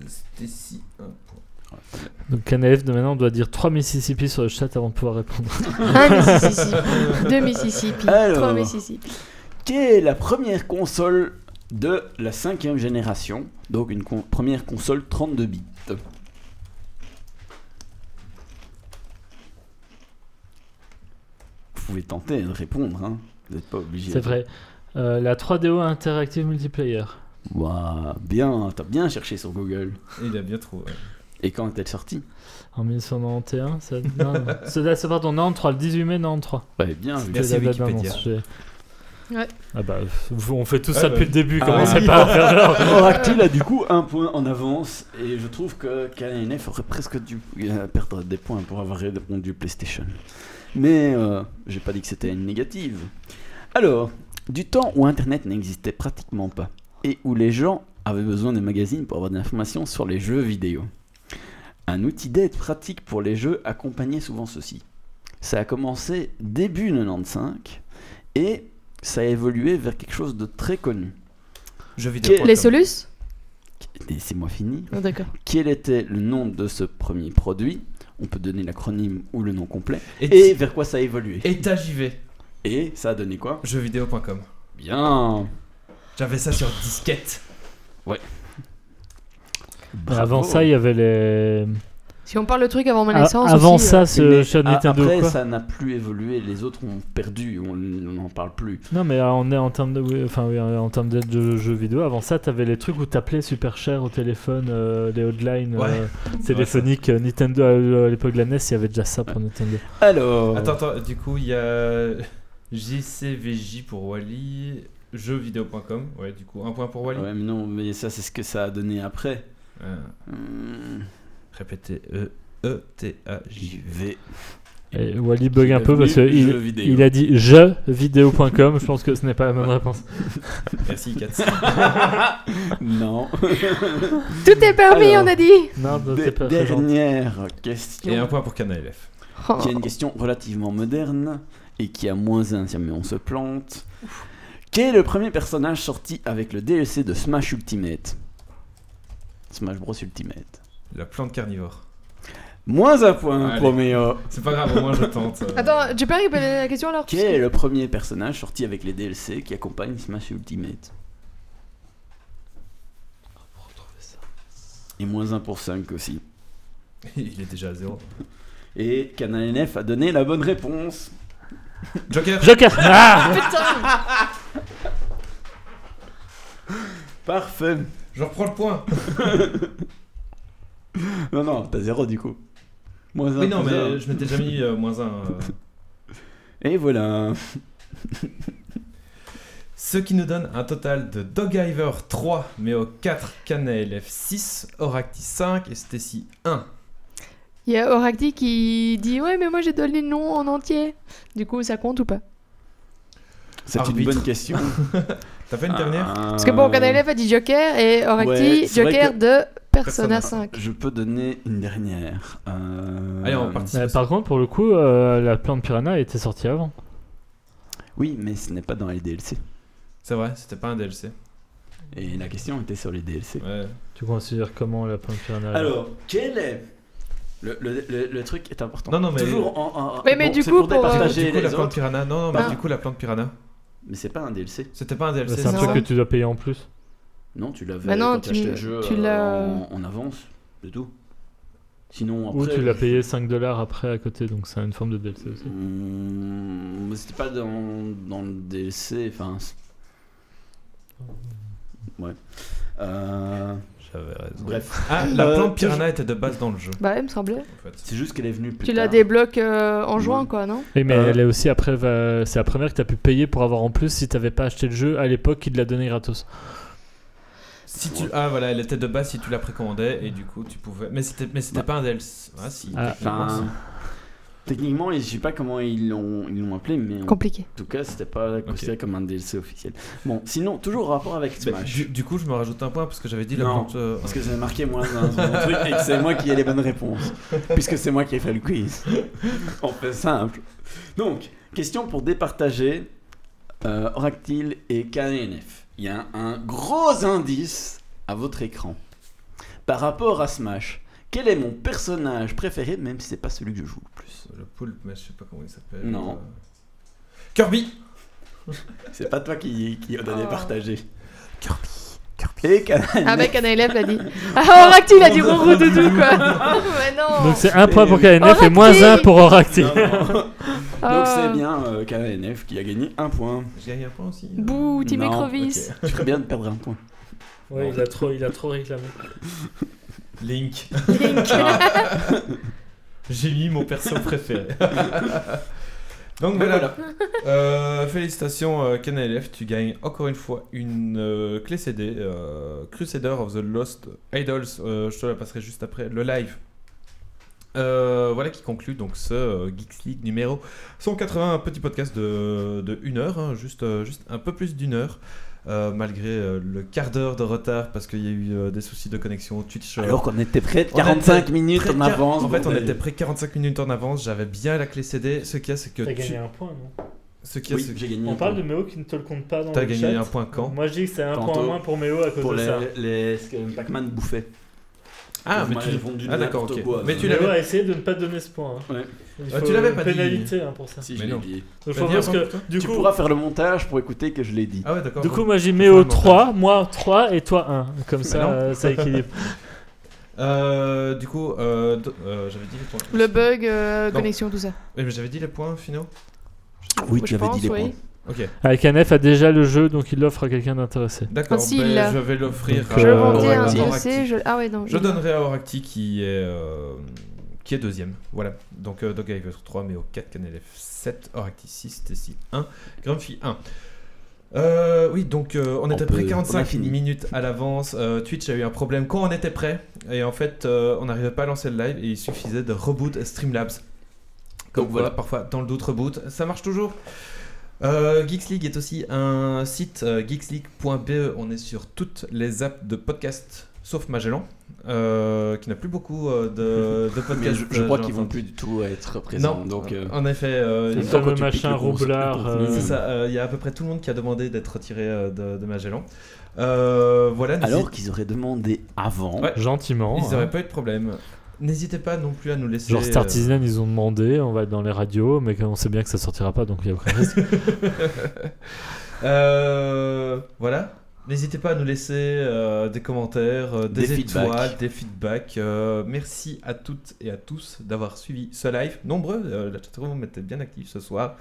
Stacy, un point. Donc KNF de maintenant on doit dire 3 Mississippi sur le chat avant de pouvoir répondre. Un Mississippi. Deux Mississippi. Alors. Trois Mississippi. Quelle est la première console de la cinquième génération, donc une con- première console 32 bits. Pouvez tenter de répondre, hein. vous n'êtes pas obligé. C'est vrai. Euh, la 3DO Interactive Multiplayer. Waouh, bien, t'as bien cherché sur Google. Et il a bien trouvé. Et quand est-elle sortie? En 1991 ça... Non, non. C'est c'est pardon, 93, le 18 mai 93. Ouais, bien vu. Merci, C'est Wikipédia. Ouais. Ah bah, on fait tout Ouais, ça bah. depuis le début, Ah commencez oui. pas à faire genre. Oractil a du coup un point en avance et je trouve que KNF aurait presque dû euh, perdre des points pour avoir répondu PlayStation. Mais euh, j'ai pas dit que c'était une négative. Alors, du temps où Internet n'existait pratiquement pas et où les gens avaient besoin des magazines pour avoir des informations sur les jeux vidéo, un outil d'aide pratique pour les jeux accompagnait souvent ceci. Ça a commencé début 95 et ça a évolué vers quelque chose de très connu. Jeux vidéo. Les Solus? Laissez-moi finir. Oh, D'accord. quel était le nom de ce premier produit? On peut donner l'acronyme ou le nom complet. Et, Et vers quoi ça a évolué? État JV. Et ça a donné quoi? Jeuxvideo.com. Bien J'avais ça sur disquette. Mais avant ça, il y avait les. Si on parle de trucs avant ma Ah, naissance. avant aussi, ça, euh, ce Nintendo après, quoi. ça n'a plus évolué. Les autres ont perdu. On n'en parle plus. Non, mais euh, on est en termes de, oui, enfin, oui, en termes de jeux vidéo. Avant ça, t'avais les trucs où t'appelais super cher au téléphone, euh, les hotlines Ouais. euh, téléphoniques. euh, Nintendo à l'époque de la NES, il y avait déjà ça pour Nintendo. Alors, Attends, attends, du coup, il y a JCVJ pour Wally, jeuxvideo.com. Ouais, du coup, un point pour Wally. ouais, mais non, mais ça, c'est ce que ça a donné après. Euh, Hum, répétez E E T A J J'y vais. Et Wally bug un peu parce qu'il il a dit jeuxvideo.com. Je pense que ce n'est pas la bonne réponse. Merci Katz. non. Tout est permis, Alors. on a dit Non, non, Dé- c'est pas dernière question. Et un point pour KNLF. Oh. qui est une question relativement moderne et qui a moins un si on se plante. Quel est le premier personnage sorti avec le DLC de Smash Ultimate? Smash Bros Ultimate. La plante carnivore. Moins un point Allez. pour Méo. C'est pas grave, au moins je tente. euh. Attends, tu peux répéter la question alors Quel est le premier personnage sorti avec les DLC qui accompagnent Smash Ultimate? Et moins un pour 5 aussi. Il est déjà à zéro. Et Canal NF a donné la bonne réponse. Joker Joker Ah Parfait. Je reprends le point. Non, non, t'as zéro du coup. Moins un Oui, non, mais je m'étais déjà mis euh, moins un. euh. Et voilà. Ce qui nous donne un total de Dogiver 3, Méo 4, KNLF 6, Oracti 5 et Stacy 1. Il y a Oracti qui dit Ouais, mais moi j'ai donné le nom en entier. Du coup, ça compte ou pas? C'est une Arbitre. bonne question. T'as fait une dernière? Parce que bon, KNLF a dit Joker et Oracti, ouais, c'est vrai Joker que- de Persona Persona. 5. Je peux donner une dernière. Euh, Allez, on participe. Euh, Par contre, pour le coup, euh, la plante piranha était sortie avant. Oui, mais ce n'est pas dans les DLC. C'est vrai, c'était pas un DLC. Et la question était sur les DLC. Ouais. Tu considères comment la plante piranha alors Alors, quel est le, le, le, le truc est important. Non, non, mais- Toujours en. en- Oui, mais bon, du coup, pour pour, euh, du coup, la les plante autres. piranha. Non, non, mais Ah. du coup, la plante piranha. Mais c'est pas un DLC. C'était pas un DLC. C'est un truc que tu dois payer en plus. Non, tu l'avais Bah non, quand tu tu achetais m- le jeu tu euh, l'as- en, en avance, c'est tout. Sinon, après. Ou tu l'as payé 5 dollars après à côté, donc c'est une forme de DLC aussi. Mmh, mais c'était pas dans, dans le DLC, enfin. Ouais. Euh, J'avais raison. bref, Ah, la Euh, plante piranha était de base dans le jeu. Bah, ouais, me semblait. En fait. c'est juste qu'elle est venue plus Tu tard. la débloques euh, en juin, Ouais. quoi, non? Oui, mais Euh, elle est aussi après, va- c'est la première que tu as pu payer pour avoir en plus si t'avais pas acheté le jeu à l'époque, qui te l'a donné gratos. Si tu... Ah voilà, elle était de base si tu la précommandais et du coup tu pouvais. Mais c'était, mais c'était Bah. pas un DLC. Ah si. Ah, techniquement, Enfin, techniquement, je sais pas comment ils l'ont ils l'ont appelé, mais en Compliqué. tout cas, c'était pas considéré comme un DLC officiel. Bon, sinon, toujours rapport avec. Bah, Smash. du, du coup, je me rajoute un point parce que j'avais dit la Non, plante. euh, Parce que j'ai marqué moins un truc et que c'est moi qui ai les bonnes réponses. Puisque c'est moi qui ai fait le quiz. On fait simple. Donc, question pour départager euh, Oractile et KNF. Il y a un, un gros indice à votre écran. Par rapport à Smash, quel est mon personnage préféré, même si c'est pas celui que je joue le plus? Le poulpe, mais je sais pas comment il s'appelle. Non. Euh, Kirby C'est pas toi qui, qui a donné Ah. partagé. Et Ah bah KNLF l'a dit. Ah Oracti il a dit mon gros doudou quoi. Mais non. Donc c'est un point pour KNF et moins un pour Oracti. Non, non. Donc Ah. c'est bien euh, KNF qui a gagné un point. Je gagne un point aussi. Bouh, Team Non, Écrevisse. Tu ferais bien de perdre un point. Ouais, il a trop, il a trop réclamé. Link. Link. J'ai mis mon perso préféré. Donc Mais voilà. Euh, félicitations euh, KNLF, tu gagnes encore une fois une euh, clé CD euh, Crusader of the Lost Idols. je te la passerai juste après le live. Voilà qui conclut donc ce Geeks League numéro 180, un petit podcast de, de une heure, hein, juste, juste un peu plus d'une heure, euh, malgré euh, le quart d'heure de retard parce qu'il y a eu euh, des soucis de connexion Twitch. euh, Alors qu'on était près de On 45 était minutes de en avance. En fait, on était près 45 minutes en avance. J'avais bien la clé CD. Ce qu'il y a, c'est que T'as tu- gagné un point, non? Ce a, Oui, c'est que j'ai gagné On un parle point. de Méo qui ne te le compte pas dans T'as le gagné chat. un point quand? Moi je dis que c'est un Tantôt. point en moins pour Méo à cause Pour de les, ça. les, ce que Pac-Man bouffait. Ah, mais tu vendu Ah, de d'accord, ok. Mais tu l'avais- Méo a essayé de ne pas donner ce point. hein. Ouais. Ah, tu l'avais pas dit. pénalité hein, pour ça. Si, Mais je l'ai non. dit. Donc, T'as faut dit parce un que point, toi du tu coup, pourras faire le montage pour écouter que je l'ai dit. Ah ouais, d'accord. du coup, moi Méo faire le 3, moi 3 et toi 1. Comme ça, non. euh, ça équilibre. Euh, du coup, euh, d- euh, j'avais dit les points. Le bug, euh, Non. connexion, tout ça. Oui, mais j'avais dit les points finaux. Oui, Je tu avais pense, dit les oui. points. Ok, Avec NF a déjà le jeu, donc il l'offre à quelqu'un d'intéressé. d'accord. Ah, si, ben, il l'a. je vais l'offrir. Je Euh, vendais un. Je... Ah ouais, non. Je il- donnerai à Oracti qui est, euh, qui est deuxième. Voilà. Donc euh, Doggiver 3, Méo 4, Canelef 7, Oracti 6, Tessie 1, Grumpy 1. Euh, oui, donc euh, on, On était peut- près on a 45 fini. minutes à l'avance. Euh, Twitch a eu un problème quand on était prêt. Et en fait, euh, on n'arrivait pas à lancer le live et il suffisait de reboot Streamlabs. Comme Donc voilà, voilà. parfois dans le doute reboot. Ça marche toujours. Euh, Geeks League est aussi un site euh, geeksleague.be. On est sur toutes les apps de podcast sauf Magellan, euh, qui n'a plus beaucoup euh, de, de Mais podcasts. je, je euh, crois j'ai qu'ils vont plus du tout être présents. Non, donc, euh, en effet, euh, Le il- tu piques machin roublard. euh, euh, Il y a à peu près tout le monde qui a demandé d'être retiré euh, de, de Magellan. Euh, voilà. alors qu'ils auraient demandé avant. Ouais. Gentiment. ils hein. n'auraient pas eu de problème. N'hésitez pas non plus à nous laisser. Genre euh, Startisan, ils ont demandé, on va être dans les radios, mais on sait bien que ça sortira pas, donc il y a aucun risque. Euh, voilà. N'hésitez pas à nous laisser euh, des commentaires, euh, des, Des étoiles, feedbacks. des feedbacks. Euh, merci à toutes et à tous d'avoir suivi ce live. Nombreux, euh, la chatroom était bien active ce soir.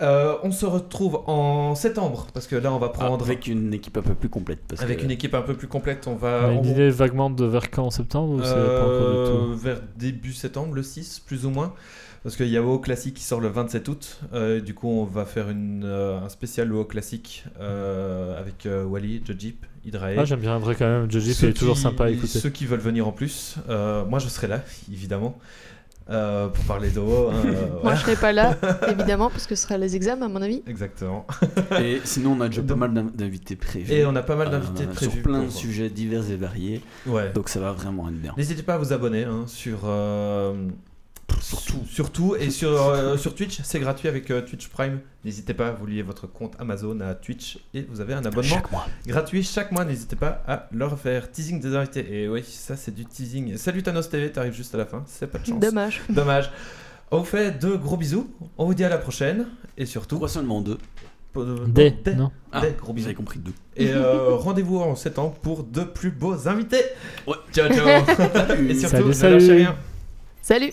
Euh, on se retrouve en septembre parce que là on va prendre Avec une équipe un peu plus complète. Parce avec que une équipe un peu plus complète. On va On a on- une idée vaguement de vers quand en septembre ou c'est pas encore du tout vers début septembre, le 6 plus ou moins. Parce qu'il y a WoW Classic qui sort le 27 août. Euh, du coup, on va faire une, euh, un spécial WoW Classic euh, avec euh, Wally, Jojip, Hydrae. Ah, j'aime bien vrai quand même. Joji, Ceux il est toujours sympa à écouter. Ceux qui veulent venir en plus, euh, moi je serai là, évidemment, euh, pour parler de WoW. hein, euh, Moi, je serai pas là, évidemment, parce que ce sera les examens, à mon avis. Exactement. Et sinon, on a déjà pas mal d'in- d'invités prévus. Et on a pas mal Euh, d'invités prévus. Sur plein de sujets divers et variés. Ouais. Donc ça va vraiment être bien. N'hésitez pas à vous abonner hein, sur. Surtout. Surtout et sur, euh, sur Twitch, c'est gratuit avec euh, Twitch Prime. N'hésitez pas, vous liez votre compte Amazon à Twitch et vous avez un abonnement Chaque mois. gratuit chaque mois. N'hésitez pas à leur faire teasing des invités. Et oui, ça c'est du teasing. Salut Thanos TV, t'arrives juste à la fin, c'est pas de chance. Dommage. Dommage. On vous fait de gros bisous. On vous dit à la prochaine et surtout. Pourquoi seulement deux euh, Des, des- non Ah, des gros bisous. J'avais compris deux. Et euh, rendez-vous en septembre pour de plus beaux invités. Ouais. Ciao ciao. et surtout, Salut, ne lâchez salut. rien. Salut